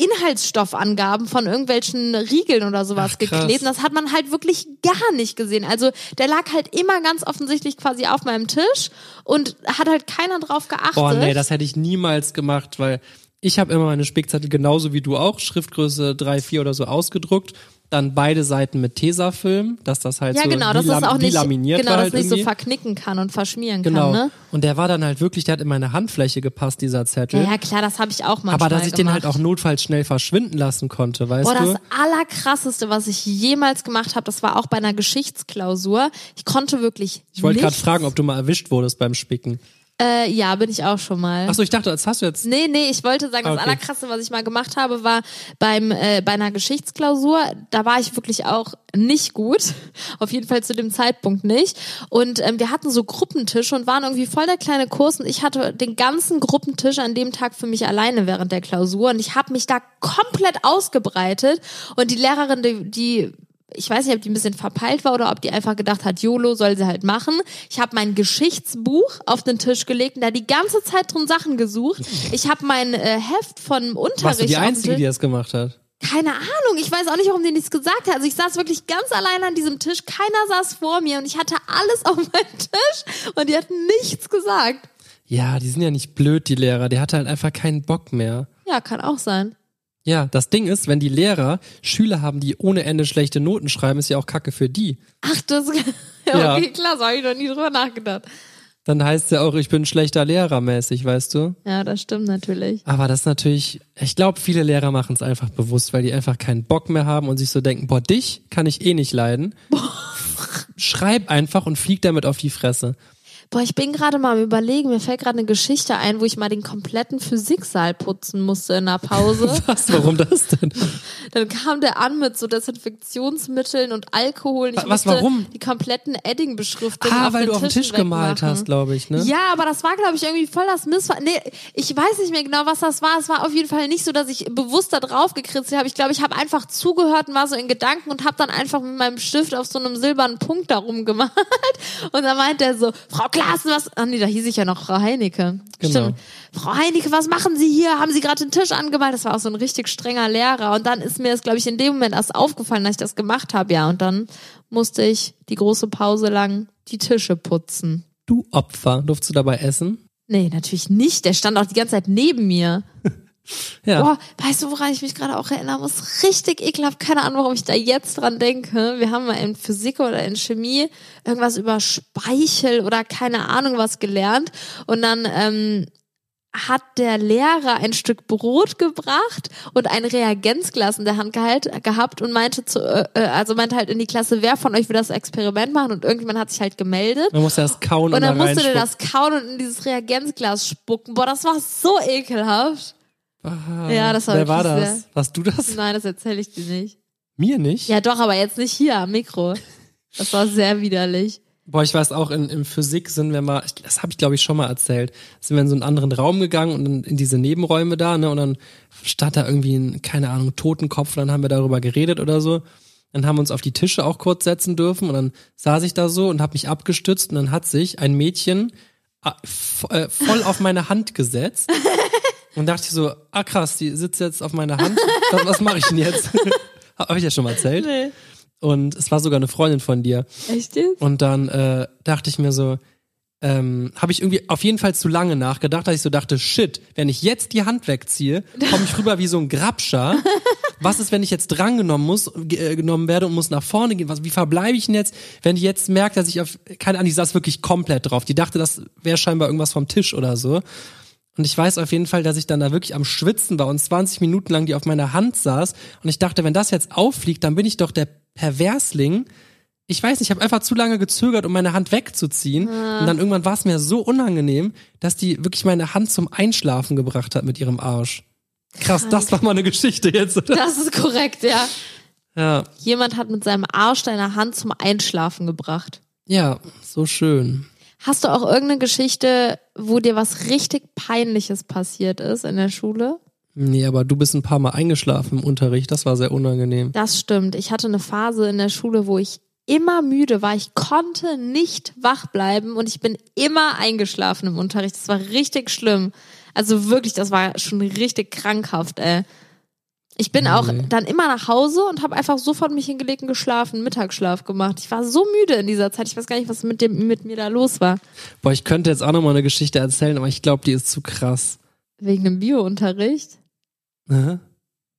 Inhaltsstoffangaben von irgendwelchen Riegeln oder sowas Ach, geklebt. Das hat man halt wirklich gar nicht gesehen. Also der lag halt immer ganz offensichtlich quasi auf meinem Tisch und hat halt keiner drauf geachtet. Boah, nee, das hätte ich niemals gemacht, weil ich habe immer meine Spickzettel genauso wie du auch, Schriftgröße 3, 4 oder so ausgedruckt. Dann beide Seiten mit Tesafilm, dass das halt ja, so genau, das lam- auch nicht, laminiert genau, war das halt nicht so verknicken kann und verschmieren Genau. kann, ne? Und der war dann halt wirklich, der hat in meine Handfläche gepasst, dieser Zettel. Ja, ja, klar, das habe ich auch manchmal Aber dass ich den gemacht. halt auch notfalls schnell verschwinden lassen konnte, weißt Boah, du? das allerkrasseste, was ich jemals gemacht habe, das war auch bei einer Geschichtsklausur. Ich konnte wirklich Ich wollte gerade fragen, ob du mal erwischt wurdest beim Spicken. Äh, ja, bin ich auch schon mal. Achso, ich dachte, das hast du jetzt. Nee, nee, ich wollte sagen, das Okay. Allerkrasse, was ich mal gemacht habe, war beim äh, bei einer Geschichtsklausur. Da war ich wirklich auch nicht gut. Auf jeden Fall zu dem Zeitpunkt nicht. Und ähm, wir hatten so Gruppentische und waren irgendwie voll der kleine Kurs und ich hatte den ganzen Gruppentisch an dem Tag für mich alleine während der Klausur und ich habe mich da komplett ausgebreitet und die Lehrerin, die, die ich weiß nicht, ob die ein bisschen verpeilt war oder ob die einfach gedacht hat, YOLO soll sie halt machen. Ich habe mein Geschichtsbuch auf den Tisch gelegt und da die ganze Zeit drum Sachen gesucht. Ich habe mein äh, Heft von Unterricht. Warst du die Einzige, die das gemacht hat? keine Ahnung, ich weiß auch nicht, warum die nichts gesagt hat. Also ich saß wirklich ganz allein an diesem Tisch, keiner saß vor mir und ich hatte alles auf meinem Tisch und die hat nichts gesagt. Ja, die sind ja nicht blöd, die Lehrer. Der hatte halt einfach keinen Bock mehr. Ja, kann auch sein. Ja, das Ding ist, wenn die Lehrer Schüler haben, die ohne Ende schlechte Noten schreiben, ist ja auch Kacke für die. Ach, das ja, Ja. okay, klar, so habe ich noch nie drüber nachgedacht. Dann heißt ja auch, ich bin schlechter Lehrer mäßig, weißt du? Ja, das stimmt natürlich. Aber das ist natürlich, ich glaube, viele Lehrer machen es einfach bewusst, weil die einfach keinen Bock mehr haben und sich so denken, boah, dich kann ich eh nicht leiden. Schreib einfach und flieg damit auf die Fresse. Boah, ich bin gerade mal am überlegen, mir fällt gerade eine Geschichte ein, wo ich mal den kompletten Physiksaal putzen musste in der Pause. Was, warum das denn? Dann kam der an mit so Desinfektionsmitteln und Alkohol. Und ich Was, warum? die kompletten Edding-Beschriftungen Ah, weil du auf den Tischen Tisch gemalt hast, glaube ich, ne? Ja, aber das war, glaube ich, irgendwie voll das Missverständnis. Nee, ich weiß nicht mehr genau, was das war. Es war auf jeden Fall nicht so, dass ich bewusst da drauf gekritzelt habe. Ich glaube, ich habe einfach zugehört und war so in Gedanken und habe dann einfach mit meinem Stift auf so einem silbernen Punkt darum gemalt. Und dann meint er so, Frau Klaassen, was... Ah nee, da hieß ich ja noch Frau Heinecke. Genau. Stimmt. Frau Heinecke, was machen Sie hier? Haben Sie gerade den Tisch angemalt? Das war auch so ein richtig strenger Lehrer. Und dann ist mir das, glaube ich, in dem Moment erst aufgefallen, dass ich das gemacht habe. Ja, und dann musste ich die große Pause lang die Tische putzen. Du Opfer, durftest du dabei essen? Nee, natürlich nicht. Der stand auch die ganze Zeit neben mir. Ja. Boah, weißt du, woran ich mich gerade auch erinnern muss? Richtig ekelhaft. Keine Ahnung, warum ich da jetzt dran denke. Wir haben mal in Physik oder in Chemie irgendwas über Speichel oder keine Ahnung was gelernt. Und dann ähm, hat der Lehrer ein Stück Brot gebracht und ein Reagenzglas in der Hand gehalt, gehabt und meinte zu, äh, äh, also meinte halt in die Klasse, wer von euch will das Experiment machen? Und irgendjemand hat sich halt gemeldet. Man muss erst kauen und, Und dann da musste der das kauen und in dieses Reagenzglas spucken. Boah, das war so ekelhaft. Ja, das war Wer war das? Warst du das? Nein, das erzähle ich dir nicht. Mir nicht? Ja, doch, aber jetzt nicht hier am Mikro. Das war sehr widerlich. Boah, ich weiß auch, in, in Physik sind wir mal, das habe ich glaube ich schon mal erzählt, sind wir in so einen anderen Raum gegangen und dann in diese Nebenräume da, ne, und dann stand da irgendwie ein, keine Ahnung, Totenkopf, dann haben wir darüber geredet oder so. Dann haben wir uns auf die Tische auch kurz setzen dürfen und dann saß ich da so und habe mich abgestützt und dann hat sich ein Mädchen ah, f- äh, voll auf meine Hand gesetzt und dachte ich so, ah krass, die sitzt jetzt auf meiner Hand, was, was mache ich denn jetzt? Habe ich ja schon mal erzählt. Nee. Und es war sogar eine Freundin von dir. Echt jetzt? Und dann äh, dachte ich mir so, ähm, habe ich irgendwie auf jeden Fall zu lange nachgedacht, dass ich so dachte, shit, wenn ich jetzt die Hand wegziehe, komme ich rüber wie so ein Grabscher. Was ist, wenn ich jetzt drangenommen muss, äh, genommen werde und muss nach vorne gehen? Was, wie verbleibe ich denn jetzt, wenn die jetzt merkt, dass ich auf, keine Ahnung, die saß wirklich komplett drauf. Die dachte, das wäre scheinbar irgendwas vom Tisch oder so. Und ich weiß auf jeden Fall, dass ich dann da wirklich am Schwitzen war und 20 Minuten lang die auf meiner Hand saß. Und ich dachte, wenn das jetzt auffliegt, dann bin ich doch der Perversling. Ich weiß nicht, ich habe einfach zu lange gezögert, um meine Hand wegzuziehen. Und dann irgendwann war es mir so unangenehm, dass die wirklich meine Hand zum Einschlafen gebracht hat mit ihrem Arsch. Krass, das war mal eine Geschichte jetzt, oder? Das ist korrekt, ja. Ja. Jemand hat mit seinem Arsch deine Hand zum Einschlafen gebracht. Ja, so schön. Hast du auch irgendeine Geschichte, wo dir was richtig Peinliches passiert ist in der Schule? Nee, aber du bist ein paar Mal eingeschlafen im Unterricht. Das war sehr unangenehm. Das stimmt. Ich hatte eine Phase in der Schule, wo ich immer müde war. Ich konnte nicht wach bleiben und ich bin immer eingeschlafen im Unterricht. Das war richtig schlimm. Also wirklich, das war schon richtig krankhaft, ey. Ich bin auch Nee. dann immer nach Hause und habe einfach sofort mich hingelegt und geschlafen, Mittagsschlaf gemacht. Ich war so müde in dieser Zeit. Ich weiß gar nicht, was mit dem mit mir da los war. Boah, ich könnte jetzt auch noch mal eine Geschichte erzählen, aber ich glaube, die ist zu krass. Wegen dem Biounterricht. Hä?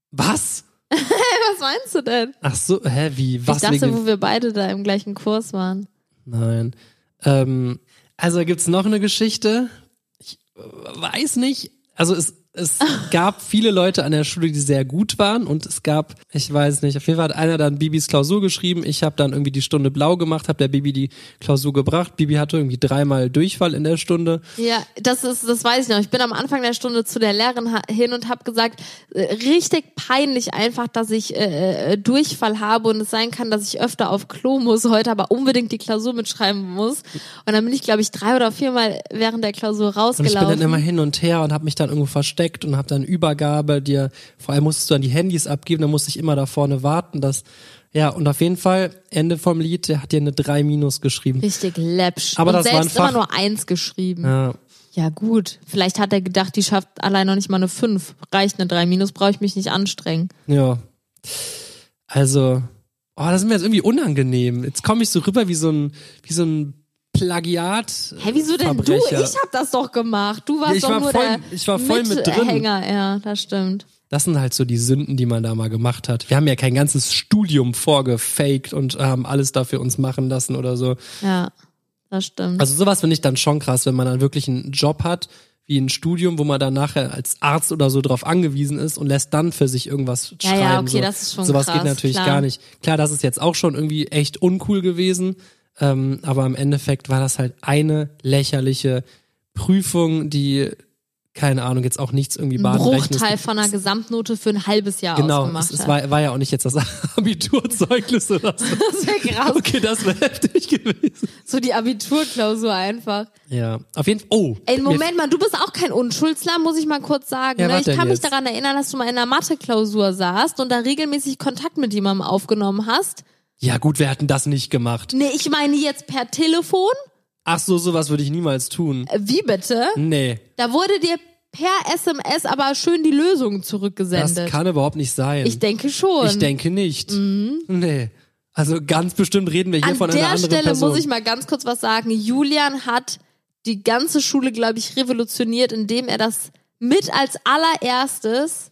Was? Was meinst du denn? Ach so, hä, wie? Was ich dachte, wegen? wo wir beide da im gleichen Kurs waren. Nein. Ähm, also gibt's noch eine Geschichte? Ich äh, weiß nicht. Also es, es gab viele Leute an der Schule, die sehr gut waren und es gab, ich weiß nicht, auf jeden Fall hat einer dann Bibis Klausur geschrieben. Ich habe dann irgendwie die Stunde blau gemacht, habe der Bibi die Klausur gebracht. Bibi hatte irgendwie dreimal Durchfall in der Stunde. Ja, das ist, das weiß ich noch. Ich bin am Anfang der Stunde zu der Lehrerin hin und habe gesagt, äh, richtig peinlich einfach, dass ich äh, äh, Durchfall habe und es sein kann, dass ich öfter auf Klo muss heute, aber unbedingt die Klausur mitschreiben muss. Und dann bin ich, glaube ich, drei oder viermal während der Klausur Und ich bin rausgelaufen. dann immer hin und her und habe mich dann irgendwo versteckt und habe dann Übergabe dir, vor allem musstest du dann die Handys abgeben, dann musste ich immer da vorne warten, dass Ja, und auf jeden Fall, Ende vom Lied, der hat dir eine 3 minus geschrieben. Richtig läppsch. Aber und das war selbst immer Fach- nur eins geschrieben. Ja, Ja, gut. Vielleicht hat er gedacht, die schafft allein noch nicht mal eine 5. Reicht eine 3 minus, brauche ich mich nicht anstrengen. ja. Also, oh, das ist mir jetzt irgendwie unangenehm. Jetzt komme ich so rüber wie so ein, wie so ein Plagiat. Hä, wieso denn du? Verbrecher. Ich hab das doch gemacht. Du warst Ja, doch war nur voll- der ich war voll mit drin. Ja, das stimmt. Das sind halt so die Sünden, die man da mal gemacht hat. Wir haben ja kein ganzes Studium vorgefaked und haben alles dafür uns machen lassen oder so. Ja, das stimmt. Also sowas finde ich dann schon krass, wenn man dann wirklich einen Job hat, wie ein Studium, wo man dann nachher als Arzt oder so drauf angewiesen ist und lässt dann für sich irgendwas Ja, schreiben. ja, okay, so. das ist schon Sowas krass, geht natürlich klar. gar nicht. Klar, das ist jetzt auch schon irgendwie echt uncool gewesen, ähm, aber im Endeffekt war das halt eine lächerliche Prüfung, die keine Ahnung, jetzt auch nichts irgendwie ein Bruchteil von einer Gesamtnote für ein halbes Jahr Genau, ausgemacht es, es hat. war, war ja auch nicht jetzt das Abiturzeugnis oder so. das wäre krass. Okay, das wäre heftig gewesen. So die Abiturklausur einfach. Ja, auf jeden Fall. Oh, Ey, Moment mal, du bist auch kein Unschuldslamm, muss ich mal kurz sagen. Ja, ne? Ich kann mich jetzt? daran erinnern, dass du mal in einer Mathe-Klausur saßt und da regelmäßig Kontakt mit jemandem aufgenommen hast. Ja, gut, wir hatten das nicht gemacht. Nee, ich meine jetzt per Telefon. Ach so, sowas würde ich niemals tun. Äh, Wie bitte? Nee, Da wurde dir per SMS aber schön die Lösung das zurückgesendet. kann überhaupt nicht sein. Ich denke schon. Ich denke nicht. Nee. Also ganz bestimmt reden wir hier An von einer der anderen Stelle Person. muss ich mal ganz kurz was sagen. Julian hat die ganze Schule, glaube ich, revolutioniert, indem er das mit als allererstes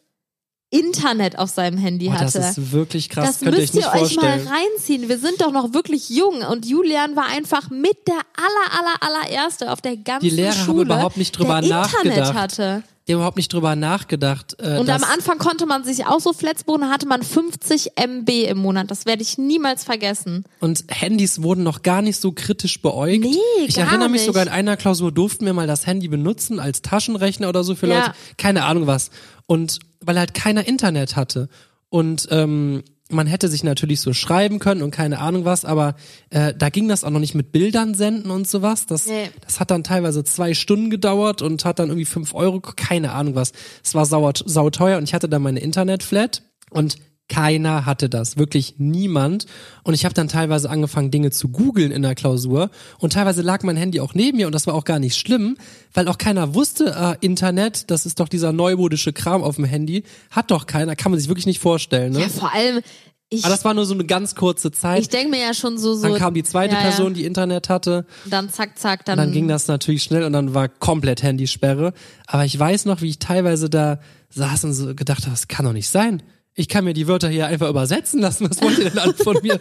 Internet auf seinem Handy das hatte. ist wirklich krass. Das Könnt müsst ihr euch mal vorstellen. reinziehen. Wir sind doch noch wirklich jung und Julian war einfach mit der aller aller allererste auf der ganzen Die Lehrer haben Schule, überhaupt nicht drüber der Internet nachgedacht. hatte. Die haben überhaupt nicht drüber nachgedacht. Äh, Und am Anfang konnte man sich auch so da hatte man 50 MB im Monat. Das werde ich niemals vergessen. Und Handys wurden noch gar nicht so kritisch beäugt. Nee, ich gar erinnere mich nicht. sogar in einer Klausur durften wir mal das Handy benutzen als Taschenrechner oder so für Ja. Leute. Keine Ahnung was. Und weil halt keiner Internet hatte. Und ähm, man hätte sich natürlich so schreiben können und keine Ahnung was, aber äh, da ging das auch noch nicht mit Bildern senden und sowas. Das, Nee. das hat dann teilweise zwei Stunden gedauert und hat dann irgendwie fünf Euro, keine Ahnung was. Es war sauer, sauteuer und ich hatte dann meine Internetflat und keiner hatte das, wirklich niemand. Und ich habe dann teilweise angefangen, Dinge zu googeln in der Klausur. Und teilweise lag mein Handy auch neben mir und das war auch gar nicht schlimm, weil auch keiner wusste, äh, Internet, das ist doch dieser neumodische Kram auf dem Handy, hat doch keiner, kann man sich wirklich nicht vorstellen. Ne? Ja, vor allem, ich, Aber das war nur so eine ganz kurze Zeit. ich denke mir ja schon so, so. dann kam die zweite ja, ja. Person, die Internet hatte. Dann zack, zack, dann. Dann ging das natürlich schnell und dann war komplett Handysperre. Aber ich weiß noch, wie ich teilweise da saß und so gedacht habe, das kann doch nicht sein. Ich kann mir die Wörter hier einfach übersetzen lassen. Was wollt ihr denn alle von mir?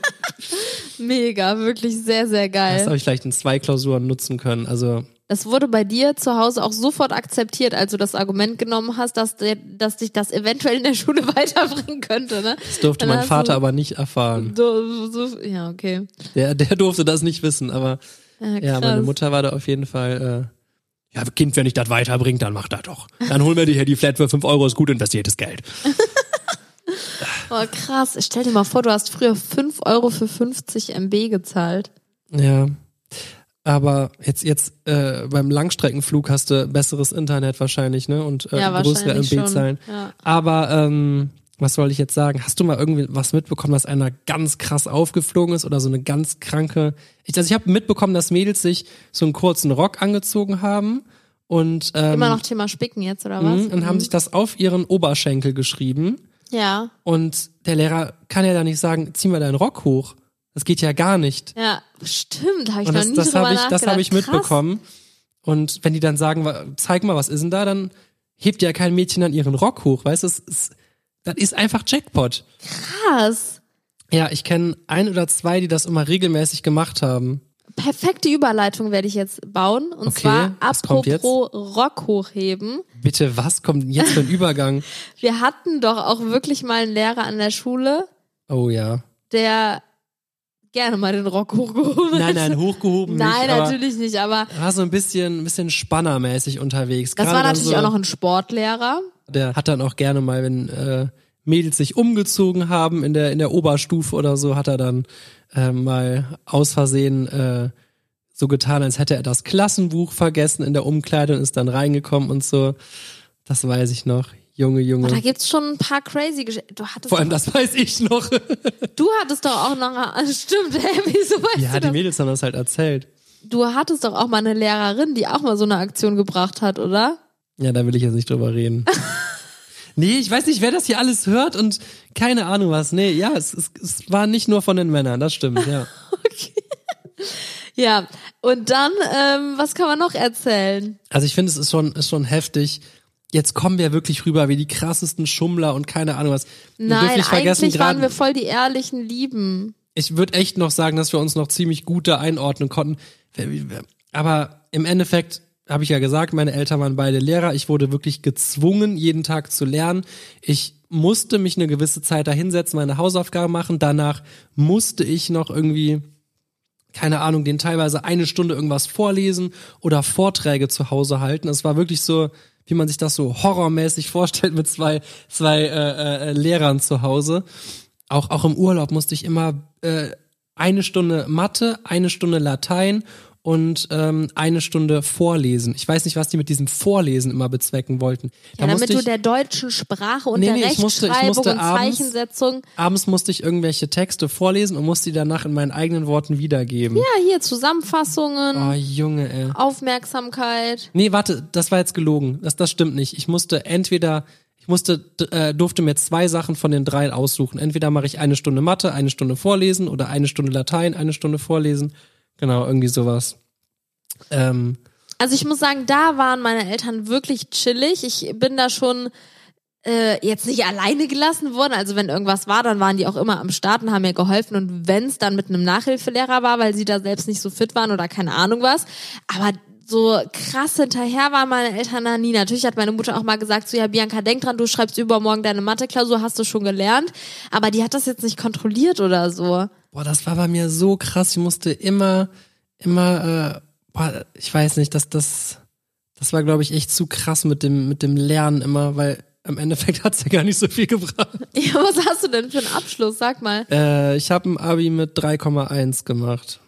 Mega, wirklich sehr, sehr Das geil. habe ich vielleicht in zwei Klausuren nutzen können. Also Das wurde bei dir zu Hause auch sofort akzeptiert, als du das Argument genommen hast, dass, der, dass dich das eventuell in der Schule weiterbringen könnte, ne? das durfte Dann mein Vater du- aber nicht erfahren. So, so, ja, okay. Der, der durfte das nicht wissen. Aber Ja, ja, meine Mutter war da auf jeden Fall. Äh, ja, Kind, wenn ich das weiterbringt, dann mach das doch. Dann holen wir dir hier die Flat für 5 Euro, ist gut investiertes Geld. Oh, krass. Stell dir mal vor, du hast früher 5 Euro für 50 MB gezahlt. Ja. Aber jetzt, jetzt äh, beim Langstreckenflug hast du besseres Internet wahrscheinlich, ne? Und äh, Ja, größere MB-Zahlen. Ja. Aber ähm, was soll ich jetzt sagen? Hast du mal irgendwie was mitbekommen, dass einer ganz krass aufgeflogen ist oder so eine ganz kranke? Ich, also ich habe mitbekommen, dass Mädels sich so einen kurzen Rock angezogen haben und ähm, Immer noch Thema Spicken jetzt, oder was? mh, und haben sich das auf ihren Oberschenkel geschrieben. Ja, Und der Lehrer kann ja da nicht sagen, zieh mal deinen Rock hoch. Das geht ja gar nicht. ja, stimmt, habe ich Und noch das, nie das drüber habe ich, das nachgedacht. hab ich Krass. mitbekommen. Und wenn die dann sagen, zeig mal, was ist denn da, dann hebt ja kein Mädchen dann ihren Rock hoch, weißt du? Das ist, das ist einfach Jackpot. Krass. Ja, ich kenne ein oder zwei, die das immer regelmäßig gemacht haben. Perfekte Überleitung werde ich jetzt bauen. Und Okay, zwar apropos Rock hochheben. Bitte, was kommt denn jetzt für ein Übergang? Wir hatten doch auch wirklich mal einen Lehrer an der Schule, Oh ja. der gerne mal den Rock hochgehoben hat. Nein, nein, hochgehoben Nein, nicht. natürlich nicht, aber War so ein bisschen, ein bisschen spannermäßig unterwegs. das Gerade war natürlich so, auch noch ein Sportlehrer. Der hat dann auch gerne mal, wenn äh, Mädels sich umgezogen haben in der in der Oberstufe oder so, hat er dann äh, mal aus Versehen äh, so getan, als hätte er das Klassenbuch vergessen in der Umkleide und ist dann reingekommen und so. Das weiß ich noch. Junge, Junge. Da gibt's schon ein paar crazy Geschichten. Du hattest, Vor allem, das weiß ich noch. du hattest doch auch noch, stimmt, hä, wieso weißt ja, du die das? Mädels haben das halt erzählt. Du hattest doch auch mal eine Lehrerin, die auch mal so eine Aktion gebracht hat, oder? Ja, da will ich jetzt nicht drüber reden. nee, ich weiß nicht, wer das hier alles hört und keine Ahnung was. Nee, ja, es, es, es war nicht nur von den Männern, das stimmt, ja. Ja, und dann, ähm, was kann man noch erzählen? Also ich finde, es ist schon, ist schon heftig. Jetzt kommen wir wirklich rüber wie die krassesten Schummler und keine Ahnung was. Wir Nein, eigentlich waren gerade wir voll die ehrlichen Lieben. ich würde echt noch sagen, dass wir uns noch ziemlich gut da einordnen konnten. Aber im Endeffekt habe ich ja gesagt, meine Eltern waren beide Lehrer. Ich wurde wirklich gezwungen, jeden Tag zu lernen. Ich musste mich eine gewisse Zeit da hinsetzen, meine Hausaufgaben machen. Danach musste ich noch irgendwie, keine Ahnung, den teilweise eine Stunde irgendwas vorlesen oder Vorträge zu Hause halten. Es war wirklich so, wie man sich das so horrormäßig vorstellt mit zwei, zwei äh, äh, Lehrern zu Hause auch, auch im Urlaub musste ich immer äh, eine Stunde Mathe, eine Stunde Latein und ähm, eine Stunde Vorlesen. Ich weiß nicht, was die mit diesem Vorlesen immer bezwecken wollten. Da Ja, damit musste du ich, der deutschen Sprache und Nee, der nee, ich musste- ich Rechtschreibung musste und abends- Zeichensetzung. abends musste ich irgendwelche Texte vorlesen und musste die danach in meinen eigenen Worten wiedergeben. Ja, hier Zusammenfassungen, Oh, Junge, ey. Aufmerksamkeit. Nee, warte, das war jetzt gelogen. Das, das stimmt nicht. Ich musste entweder, ich musste, äh, durfte mir zwei Sachen von den dreien aussuchen. Entweder mache ich eine Stunde Mathe, eine Stunde vorlesen oder eine Stunde Latein, eine Stunde vorlesen. Genau, irgendwie sowas. Ähm, Also ich muss sagen, da waren meine Eltern wirklich chillig. Ich bin da schon äh, jetzt nicht alleine gelassen worden. Also wenn irgendwas war, dann waren die auch immer am Start und haben mir geholfen. Und wenn es dann mit einem Nachhilfelehrer war, weil sie da selbst nicht so fit waren oder keine Ahnung was. Aber so krass hinterher waren meine Eltern da nie. Natürlich hat meine Mutter auch mal gesagt, so ja Bianca, denk dran, du schreibst übermorgen deine Mathe-Klausur, hast du schon gelernt. Aber die hat das jetzt nicht kontrolliert oder so. Boah, das war bei mir so krass. Ich musste immer, immer, äh, boah, ich weiß nicht, das, das, das war, glaube ich, echt zu krass mit dem, mit dem Lernen immer, weil im Endeffekt hat's ja gar nicht so viel gebracht. Ja, was hast du denn für einen Abschluss? Sag mal. Äh, ich habe ein Abi mit 3,1 gemacht.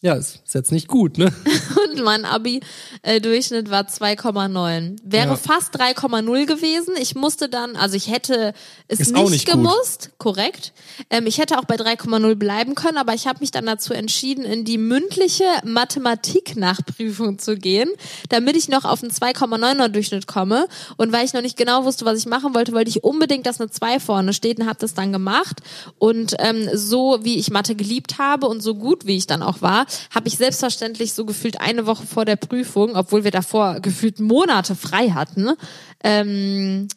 Ja, ist, ist jetzt nicht gut, ne? Und mein Abi-Durchschnitt war 2,9. Wäre Ja. fast 3,0 gewesen. Ich musste dann, also ich hätte es Ist nicht, nicht gemusst, korrekt. Ähm, ich hätte auch bei 3,0 bleiben können, aber ich habe mich dann dazu entschieden, in die mündliche Mathematik-Nachprüfung zu gehen, damit ich noch auf einen 2,9er Durchschnitt komme. Und weil ich noch nicht genau wusste, was ich machen wollte, wollte ich unbedingt, dass eine 2 vorne steht und habe das dann gemacht. Und ähm, so wie ich Mathe geliebt habe und so gut wie ich dann auch war, habe ich selbstverständlich so gefühlt eine Woche vor der Prüfung, obwohl wir davor gefühlt Monate frei hatten, ähm,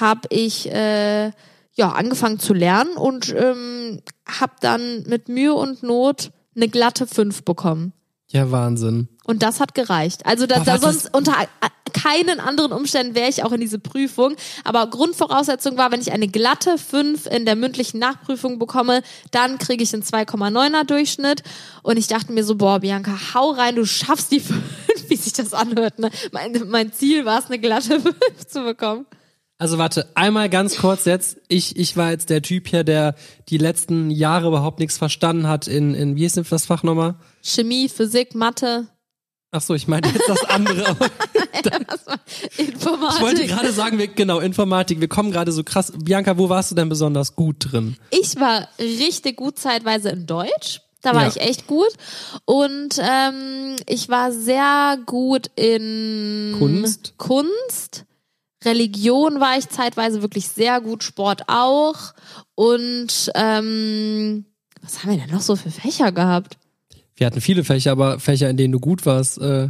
habe ich äh, ja angefangen zu lernen und ähm, habe dann mit Mühe und Not eine glatte 5 bekommen. Ja, Wahnsinn. Und das hat gereicht. Also da, Boah, da sonst unter keinen anderen Umständen wäre ich auch in diese Prüfung. Aber Grundvoraussetzung war, wenn ich eine glatte 5 in der mündlichen Nachprüfung bekomme, dann kriege ich einen 2,9er Durchschnitt. Und ich dachte mir so, boah, Bianca, hau rein, du schaffst die 5, wie sich das anhört. Ne? Mein, mein Ziel war es, eine glatte 5 zu bekommen. Also warte, einmal ganz kurz jetzt. Ich, ich war jetzt der Typ hier, der die letzten Jahre überhaupt nichts verstanden hat in, in wie ist denn das Fach nochmal? Chemie, Physik, Mathe, Ach so, ich meinte jetzt das andere. aber Informatik. ich wollte gerade sagen, wir, genau, Informatik. Wir kommen gerade so krass. Bianca, wo warst du denn besonders gut drin? Ich war richtig gut zeitweise in Deutsch. Da war Ja. ich echt gut. Und ähm, ich war sehr gut in Kunst? Kunst. Religion war ich zeitweise wirklich sehr gut, Sport auch. Und ähm, was haben wir denn noch so für Fächer gehabt? Wir hatten viele Fächer, aber Fächer, in denen du gut warst. Äh,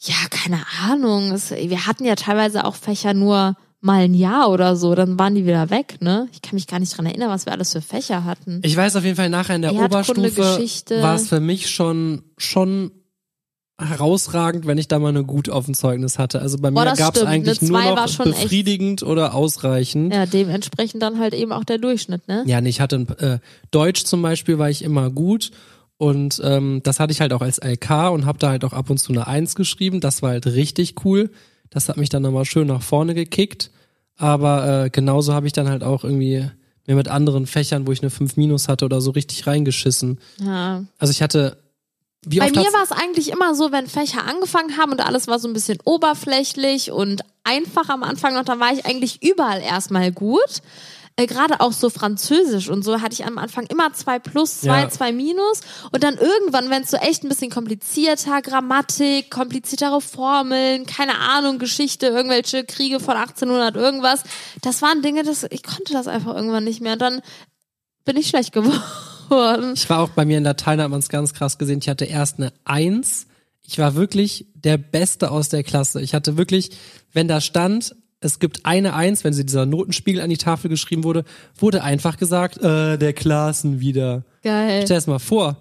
Ja, keine Ahnung. Es, wir hatten ja teilweise auch Fächer nur mal ein Jahr oder so, dann waren die wieder weg, ne? Ich kann mich gar nicht dran erinnern, was wir alles für Fächer hatten. ich weiß auf jeden Fall, nachher in der Erdkunde, Oberstufe war es für mich schon, schon herausragend, wenn ich da mal eine gut auf dem Zeugnis hatte. Also bei Boah, mir gab es eigentlich nur noch schon echt- befriedigend oder ausreichend. Ja, dementsprechend dann halt eben auch der Durchschnitt, ne? Ja, nee, ich hatte äh, Deutsch zum Beispiel war ich immer gut und ähm, das hatte ich halt auch als LK und habe da halt auch ab und zu eine Eins geschrieben. Das war halt richtig cool. Das hat mich dann nochmal schön nach vorne gekickt. Aber äh, genauso habe ich dann halt auch irgendwie mir mit anderen Fächern, wo ich eine 5 Minus hatte oder so richtig reingeschissen. Ja. Also ich hatte wie Bei mir war es eigentlich immer so, wenn Fächer angefangen haben und alles war so ein bisschen oberflächlich und einfach am Anfang noch, da war ich eigentlich überall erstmal gut. Äh, Gerade auch so Französisch und so hatte ich am Anfang immer zwei plus, zwei, Ja. zwei minus. Und dann irgendwann, wenn es so echt ein bisschen komplizierter, Grammatik, kompliziertere Formeln, keine Ahnung, Geschichte, irgendwelche Kriege von 1800, irgendwas, das waren Dinge, das, ich konnte das einfach irgendwann nicht mehr. Und dann bin ich schlecht geworden. Ich war auch bei mir in Latein, hat man es ganz krass gesehen. Ich hatte erst eine Eins. Ich war wirklich der Beste aus der Klasse. Ich hatte wirklich, wenn da stand, es gibt eine Eins, wenn sie dieser Notenspiegel an die Tafel geschrieben wurde, wurde einfach gesagt, äh, der Klassen wieder. Geil. Stell es mal vor.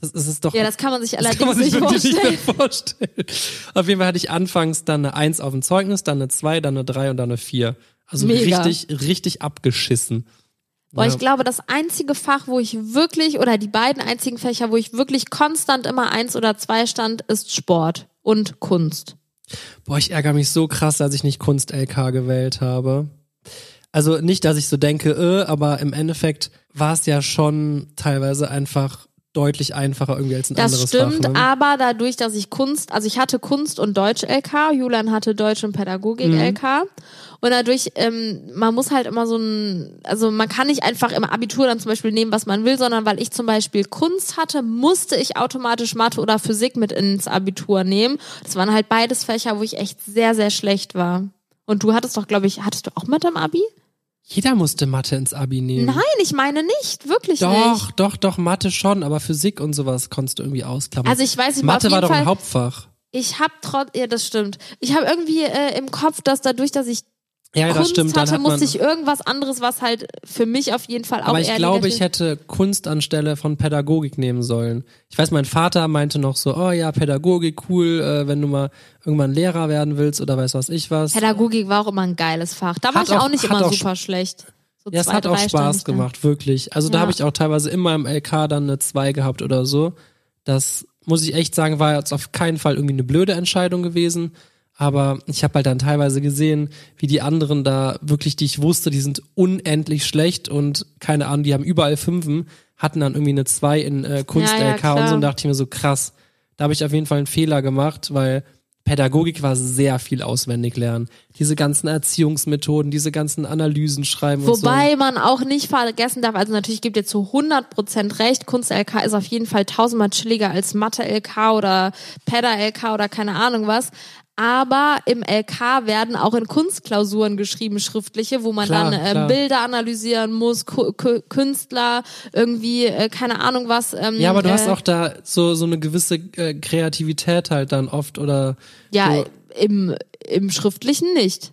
Das, ist doch. Ja, das kann man sich allerdings man sich nicht vorstellen. nicht mehr vorstellen. Auf jeden Fall hatte ich anfangs dann eine Eins auf dem Zeugnis, dann eine Zwei, dann eine Drei und dann eine Vier. Also Mega. richtig, richtig abgeschissen. Boah, Ja. ich glaube, das einzige Fach, wo ich wirklich, oder die beiden einzigen Fächer, wo ich wirklich konstant immer eins oder zwei stand, ist Sport und Kunst. Boah, ich ärgere mich so krass, dass ich nicht Kunst-LK gewählt habe. Also nicht, dass ich so denke, äh, aber im Endeffekt war es ja schon teilweise einfach deutlich einfacher irgendwie als ein Das anderes stimmt, Fach. Ne? aber dadurch, dass ich Kunst, also ich hatte Kunst und Deutsch LK, Julian hatte Deutsch und Pädagogik Mhm. LK. Und dadurch, ähm, man muss halt immer so ein, also man kann nicht einfach im Abitur dann zum Beispiel nehmen, was man will, sondern weil ich zum Beispiel Kunst hatte, musste ich automatisch Mathe oder Physik mit ins Abitur nehmen. Das waren halt beides Fächer, wo ich echt sehr, sehr schlecht war. Und du hattest doch, glaube ich, hattest du auch Mathe im Abi? Jeder musste Mathe ins Abi nehmen. Nein, ich meine nicht, wirklich Doch, nicht. doch, doch, Mathe schon, aber Physik und sowas konntest du irgendwie ausklammern. Also ich weiß auf Mathe war doch ein Fall- Hauptfach. Ich habe trotz, ja, das stimmt. Ich habe irgendwie äh, im Kopf, dass dadurch, dass ich Ja, das Kunst stimmt. Hatte, musste ich irgendwas anderes, was halt für mich auf jeden Fall auch aber ich glaube, ich hätte Kunst anstelle von Pädagogik nehmen sollen. Ich weiß, mein Vater meinte noch so, oh ja, Pädagogik, cool, äh, wenn du mal irgendwann Lehrer werden willst oder weiß was ich was. Pädagogik war auch immer ein geiles Fach. Da war ich auch, auch- nicht immer auch super schlecht. So Ja, es zwei, hat auch Spaß da. gemacht, wirklich. Also da Ja. habe ich auch teilweise immer im LK dann eine 2 gehabt oder so. Das muss ich echt sagen, war jetzt auf keinen Fall irgendwie eine blöde Entscheidung gewesen. Aber ich habe halt dann teilweise gesehen, wie die anderen da wirklich, die ich wusste, die sind unendlich schlecht und keine Ahnung, die haben überall Fünfen, hatten dann irgendwie eine 2 in äh, Kunst Ja, und so und dachte ich mir so krass. Da habe ich auf jeden Fall einen Fehler gemacht, weil Pädagogik war sehr viel auswendig lernen. Diese ganzen Erziehungsmethoden, diese ganzen Analysen schreiben und so. Wobei man auch nicht vergessen darf, also natürlich gibt ihr zu 100% recht, Kunst-LK ist auf jeden Fall tausendmal chilliger als Mathe-LK oder Päda-LK oder keine Ahnung was. Aber im LK werden auch in Kunstklausuren geschrieben, schriftliche, wo man Klar, dann äh. Bilder analysieren muss, Ku Ku Künstler, irgendwie, äh, keine Ahnung was. Ähm, Ja, aber du äh, hast auch da so, so eine gewisse äh, Kreativität halt dann oft oder. Ja, so. im, im Schriftlichen nicht.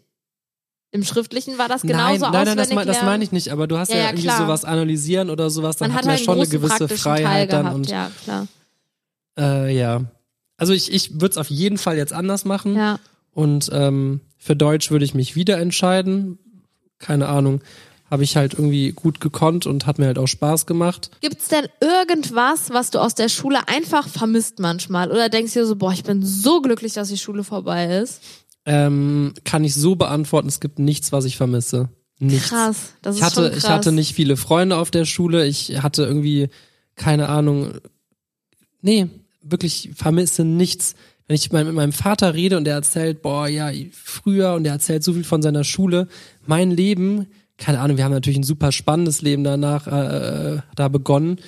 Im Schriftlichen war das nein, genauso nein, nein, das, auswendig mein- das meine ich nicht, aber du hast ja, Ja, ja, irgendwie klar. sowas analysieren oder sowas, dann Man hat man halt ja schon eine gewisse Freiheit dann gehabt, und ja, klar. äh, ja. Also ich, ich würde es auf jeden Fall jetzt anders machen. Ja. Und ähm, für Deutsch würde ich mich wieder entscheiden. Keine Ahnung. Habe ich halt irgendwie gut gekonnt und hat mir halt auch Spaß gemacht. Gibt's denn irgendwas, was du aus der Schule einfach vermisst manchmal? Oder denkst du dir so, boah, ich bin so glücklich, dass die Schule vorbei ist? Ähm, kann ich so beantworten, es gibt nichts, was ich vermisse. Nichts. Krass, das ist ich hatte, schon krass. ich hatte nicht viele Freunde auf der Schule. Ich hatte irgendwie, keine Ahnung, nee, wirklich vermisse nichts. Wenn ich mit meinem Vater rede und er erzählt, boah, ja, früher und er erzählt so viel von seiner Schule, mein Leben, keine Ahnung, wir haben natürlich ein super spannendes Leben danach äh, da begonnen.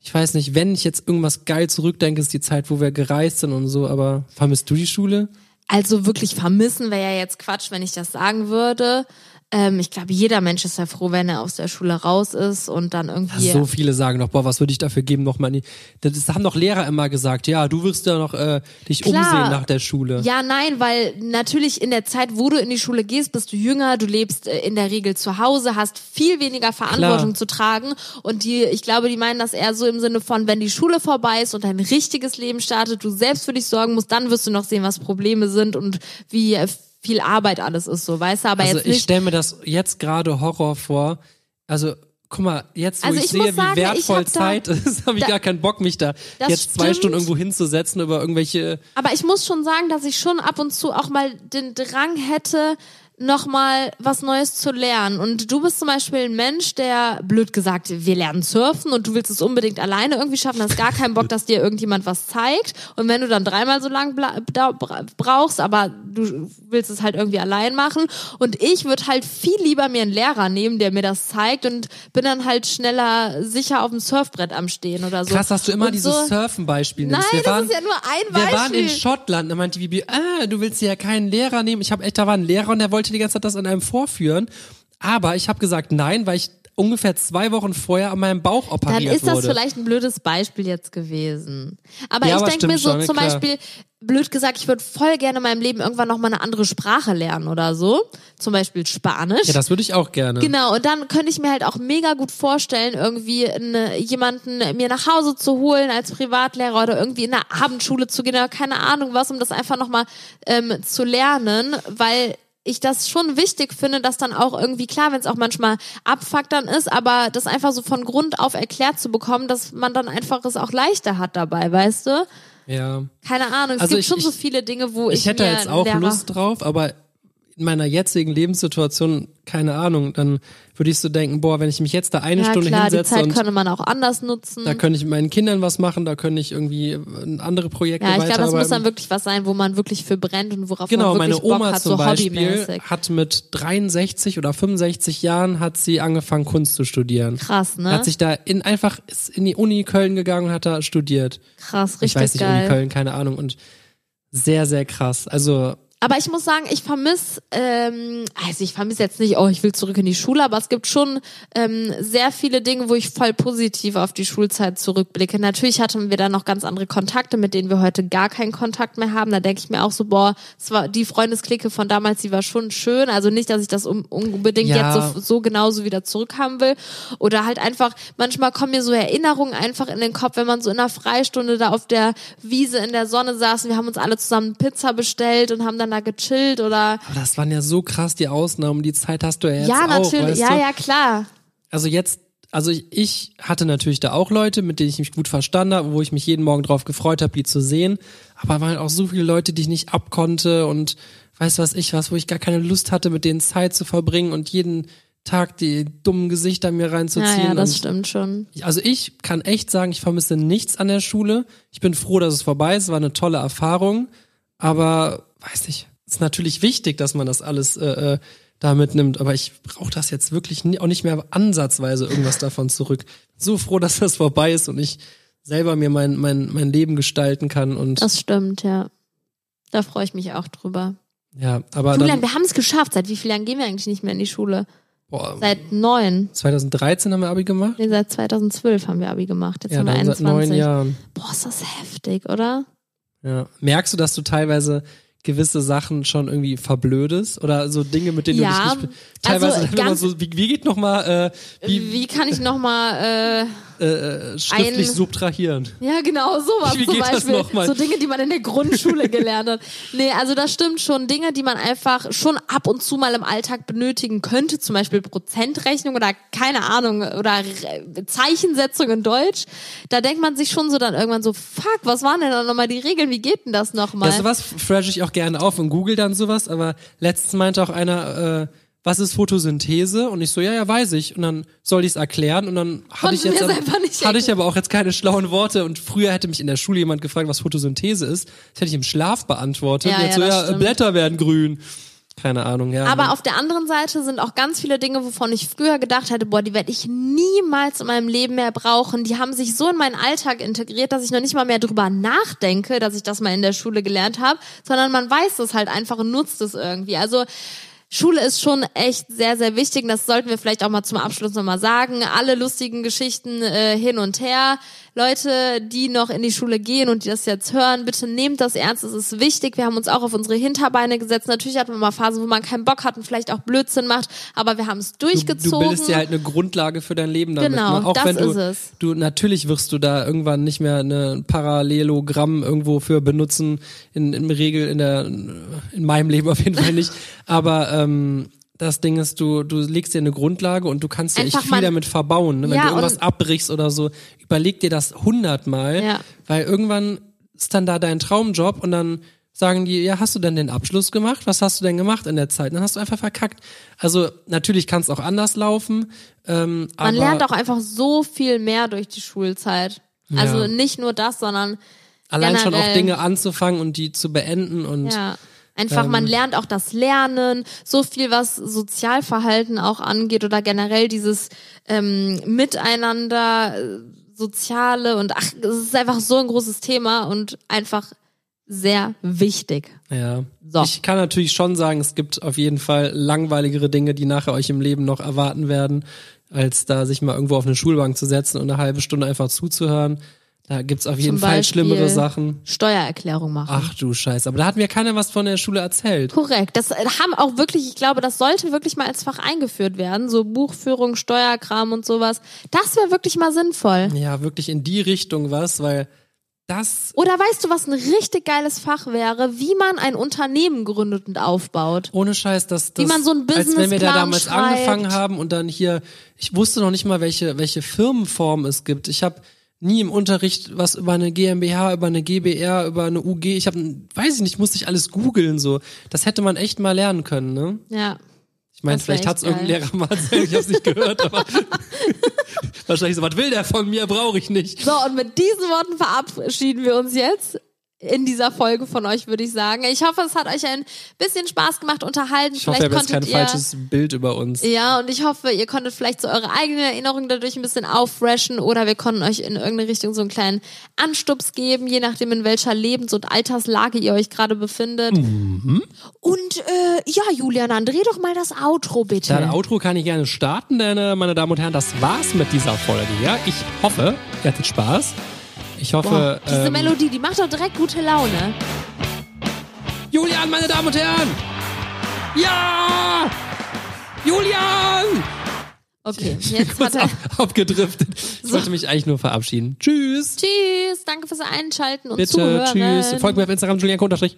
Ich weiß nicht, wenn ich jetzt irgendwas geil zurückdenke, ist die Zeit, wo wir gereist sind und so, aber vermisst du die Schule? Also wirklich vermissen wäre ja jetzt Quatsch, wenn ich das sagen würde. Ähm, ich glaube, jeder Mensch ist ja froh, wenn er aus der Schule raus ist und dann irgendwie. So viele sagen doch, boah, was würde ich dafür geben, nochmal in die. Das haben doch Lehrer immer gesagt, ja, du wirst ja noch äh, dich Klar. umsehen nach der Schule. Ja, nein, weil natürlich in der Zeit, wo du in die Schule gehst, bist du jünger, du lebst äh, in der Regel zu Hause, hast viel weniger Verantwortung Klar. zu tragen und die, ich glaube, die meinen das eher so im Sinne von, wenn die Schule vorbei ist und dein richtiges Leben startet, du selbst für dich sorgen musst, dann wirst du noch sehen, was Probleme sind und wie äh, viel Arbeit alles ist, so, weißt du, aber also jetzt ich nicht. stelle mir das jetzt gerade Horror vor. Also guck mal, jetzt wo Also ich, ich sehe, wie sagen, ich wertvoll hab da- Zeit ist, habe ich da- gar keinen Bock, mich da jetzt zwei stimmt. Stunden irgendwo hinzusetzen über irgendwelche. Aber ich muss schon sagen, dass ich schon ab und zu auch mal den Drang hätte, nochmal was Neues zu lernen. Und du bist zum Beispiel ein Mensch, der, blöd gesagt, wir lernen surfen und du willst es unbedingt alleine irgendwie schaffen, hast gar keinen Bock, dass dir irgendjemand was zeigt. Und wenn du dann dreimal so lang brauchst, aber du willst es halt irgendwie allein machen. Und ich würde halt viel lieber mir einen Lehrer nehmen, der mir das zeigt und bin dann halt schneller sicher auf dem Surfbrett am Stehen oder so. Krass, dass du immer und dieses so, Surfen-Beispiel Nein, nimmst. Wir das waren, ist ja nur ein Beispiel. wir waren in Schottland, da meinte Bibi, ah, du willst ja keinen Lehrer nehmen. Ich habe echt, da war ein Lehrer und der wollte die ganze Zeit das an einem vorführen. Aber ich habe gesagt nein, weil ich ungefähr zwei Wochen vorher an meinem Bauch dann operiert ist das wurde. vielleicht ein blödes Beispiel jetzt gewesen. Aber Ja, ich denke mir so schon, zum klar. Beispiel, blöd gesagt, ich würde voll gerne in meinem Leben irgendwann noch mal eine andere Sprache lernen oder so. Zum Beispiel Spanisch. ja, das würde ich auch gerne. Genau, und dann könnte ich mir halt auch mega gut vorstellen, irgendwie eine, jemanden mir nach Hause zu holen als Privatlehrer oder irgendwie in eine Abendschule zu gehen oder keine Ahnung was, um das einfach nochmal ähm, zu lernen, weil ich das schon wichtig finde, dass dann auch irgendwie klar, wenn es auch manchmal abfuckt dann ist, aber das einfach so von Grund auf erklärt zu bekommen, dass man dann einfach es auch leichter hat dabei, weißt du? Ja. Keine Ahnung, es Also gibt ich- schon so ich- viele Dinge, wo ich, Ich hätte mir jetzt auch Lehrer Lust drauf, aber in meiner jetzigen Lebenssituation, keine Ahnung, dann würde ich so denken, boah, wenn ich mich jetzt da eine Ja Stunde klar, die hinsetze Zeit und könnte man auch anders nutzen. da könnte ich mit meinen Kindern was machen, da könnte ich irgendwie äh, andere Projekte Ja, ich glaube, das muss dann wirklich was sein, wo man wirklich für brennt und worauf Genau, man meine wirklich Bock Oma hat, zum so Beispiel hat mit 63 oder 65 Jahren hat sie angefangen Kunst zu studieren. Krass, ne? Hat sich da in einfach ist in die Uni Köln gegangen und hat da studiert. Krass, richtig ich weiß nicht, geil. Uni Köln, keine Ahnung und sehr sehr krass. Also Aber ich muss sagen, ich vermisse, ähm, also ich vermisse jetzt nicht, oh, ich will zurück in die Schule, aber es gibt schon ähm, sehr viele Dinge, wo ich voll positiv auf die Schulzeit zurückblicke. Natürlich hatten wir da noch ganz andere Kontakte, mit denen wir heute gar keinen Kontakt mehr haben. Da denke ich mir auch so, boah, es war die Freundesklicke von damals, die war schon schön. Also nicht, dass ich das unbedingt Ja. jetzt so, so genauso wieder zurückhaben will. Oder halt einfach, manchmal kommen mir so Erinnerungen einfach in den Kopf, wenn man so in einer Freistunde da auf der Wiese in der Sonne saß und wir haben uns alle zusammen Pizza bestellt und haben dann da gechillt oder aber das waren ja so krass die Ausnahmen. Die Zeit hast du ja jetzt ja auch. natürlich weißt ja du? ja klar Also jetzt, also ich, ich hatte natürlich da auch Leute, mit denen ich mich gut verstanden habe, wo ich mich jeden Morgen drauf gefreut habe, die zu sehen. Aber waren auch so viele Leute, die ich nicht abkonnte und weiß was ich was, wo ich gar keine Lust hatte, mit denen Zeit zu verbringen und jeden Tag die dummen Gesichter mir ja, reinzuziehen. ja das und stimmt schon also ich kann echt sagen, ich vermisse nichts an der Schule. Ich bin froh, dass es vorbei ist. Es war eine tolle Erfahrung. Aber weiß nicht, ist natürlich wichtig, dass man das alles äh, äh, da mitnimmt. Aber ich brauche das jetzt wirklich nie, auch nicht mehr ansatzweise irgendwas davon zurück. So froh, dass das vorbei ist und ich selber mir mein, mein, mein Leben gestalten kann. Und das stimmt ja da freue ich mich auch drüber ja, aber Julian dann, wir haben es geschafft seit wie vielen Jahren gehen wir eigentlich nicht mehr in die Schule boah, seit neun 2013 haben wir Abi gemacht. nee, seit 2012 haben wir Abi gemacht jetzt Ja, haben wir dann seit 21 neun Jahren. boah ist das heftig oder Ja. Merkst du, dass du teilweise gewisse Sachen schon irgendwie verblödest oder so Dinge, mit denen Ja, du dich nicht teilweise also immer ganz- so, wie, wie geht noch mal äh, wie, wie, kann ich noch mal äh, äh, schriftlich ein- subtrahieren? Ja, genau, sowas Wie zum Beispiel. So Dinge, die man in der Grundschule gelernt hat. Nee, also das stimmt schon. Dinge, die man einfach schon ab und zu mal im Alltag benötigen könnte, zum Beispiel Prozentrechnung oder keine Ahnung, oder Zeichensetzung in Deutsch. Da denkt man sich schon so dann irgendwann so, fuck, was waren denn da nochmal die Regeln? Wie geht denn das nochmal? Ja, sowas fresh ich auch gerne auf und google dann sowas, aber letztens meinte auch einer, äh, was ist Photosynthese? Und ich so, ja, ja, weiß ich. Und dann soll ich es erklären und dann hatte ich jetzt aber, hatte ich aber auch jetzt keine schlauen Worte und früher hätte mich in der Schule jemand gefragt, was Photosynthese ist. Das hätte ich im Schlaf beantwortet. Ja, und jetzt ja, so, ja, stimmt. Blätter werden grün. Keine Ahnung, ja. Aber auf der anderen Seite sind auch ganz viele Dinge, wovon ich früher gedacht hätte, boah, die werde ich niemals in meinem Leben mehr brauchen. Die haben sich so in meinen Alltag integriert, dass ich noch nicht mal mehr drüber nachdenke, dass ich das mal in der Schule gelernt habe, sondern man weiß es halt einfach und nutzt es irgendwie. Also Schule ist schon echt sehr, sehr wichtig. Das sollten wir vielleicht auch mal zum Abschluss nochmal sagen. Alle lustigen Geschichten äh, hin und her. Leute, die noch in die Schule gehen und die das jetzt hören, bitte nehmt das ernst. Es ist wichtig. Wir haben uns auch auf unsere Hinterbeine gesetzt. Natürlich hat man mal Phasen, wo man keinen Bock hat und vielleicht auch Blödsinn macht, aber wir haben es du, durchgezogen. du bildest dir halt eine Grundlage für dein Leben damit. Genau, ne? Auch das wenn du, ist es. du natürlich wirst du da irgendwann nicht mehr eine Parallelogramm irgendwo für benutzen. In, in Regel in der in meinem Leben auf jeden Fall nicht. Aber ähm, das Ding ist, du, du legst dir eine Grundlage und du kannst ja echt viel damit verbauen. Ne? Wenn Ja, du irgendwas abbrichst oder so, überleg dir das hundertmal, Ja. weil irgendwann ist dann da dein Traumjob und dann sagen die, ja, hast du denn den Abschluss gemacht? Was hast du denn gemacht in der Zeit? Dann hast du einfach verkackt. Also natürlich kann es auch anders laufen. Ähm, Man lernt auch einfach so viel mehr durch die Schulzeit. Also Ja. nicht nur das, sondern allein schon auch generell. Dinge anzufangen und die zu beenden und Ja. Einfach, Ähm, man lernt auch das Lernen, so viel, was Sozialverhalten auch angeht oder generell dieses ähm, Miteinander, äh, Soziale und ach, es ist einfach so ein großes Thema und einfach sehr wichtig. Ja. So. Ich kann natürlich schon sagen, es gibt auf jeden Fall langweiligere Dinge, die nachher euch im Leben noch erwarten werden, als da sich mal irgendwo auf eine Schulbank zu setzen und eine halbe Stunde einfach zuzuhören. Da gibt's auf jeden Zum Fall Beispiel schlimmere Sachen. Steuererklärung machen. Ach du Scheiße, aber da hat mir keiner was von der Schule erzählt. Korrekt. Das äh, haben auch wirklich, ich glaube, das sollte wirklich mal als Fach eingeführt werden. So Buchführung, Steuerkram und sowas. Das wäre wirklich mal sinnvoll. Ja, wirklich in die Richtung was, weil das Oder weißt du, was ein richtig geiles Fach wäre? Wie man ein Unternehmen gründet und aufbaut. ohne Scheiß, das, das Wie man so einen als wenn wir da damals schreibt. angefangen haben und dann hier, ich wusste noch nicht mal, welche, welche Firmenform es gibt. Ich habe nie im Unterricht was über eine GmbH, über eine GbR, über eine UG. Ich habe, weiß ich nicht, musste ich alles googeln so. Das hätte man echt mal lernen können, ne? Ja. Ich meine, vielleicht hat's echt irgendein Lehrer mal erzählt, ich hab's nicht gehört, aber wahrscheinlich so, was will der von mir, brauche ich nicht. So, und mit diesen Worten verabschieden wir uns jetzt in dieser Folge von euch, würde ich sagen. Ich hoffe, es hat euch ein bisschen Spaß gemacht, unterhalten. Ich hoffe, vielleicht ihr habt jetzt kein ihr falsches Bild über uns. Ja, und ich hoffe, ihr konntet vielleicht so eure eigene Erinnerung dadurch ein bisschen auffreshen oder wir konnten euch in irgendeine Richtung so einen kleinen Anstups geben, je nachdem in welcher Lebens- und Alterslage ihr euch gerade befindet. Mhm. Und äh, ja, Julian, dann dreh doch mal das Outro bitte. Das Outro kann ich gerne starten, denn, äh, meine Damen und Herren, das war's mit dieser Folge. Ja, ich hoffe, ihr hattet Spaß. Ich hoffe, Boah, diese ähm, Melodie, die macht doch direkt gute Laune. Julian, meine Damen und Herren! Ja! Julian! Okay, jetzt Kurz ab, abgedriftet. Ich wollte mich eigentlich nur verabschieden. Tschüss! Tschüss, danke fürs Einschalten und Bitte, Zuhören. tschüss. Folgt mir auf Instagram, Julian Konterstrich.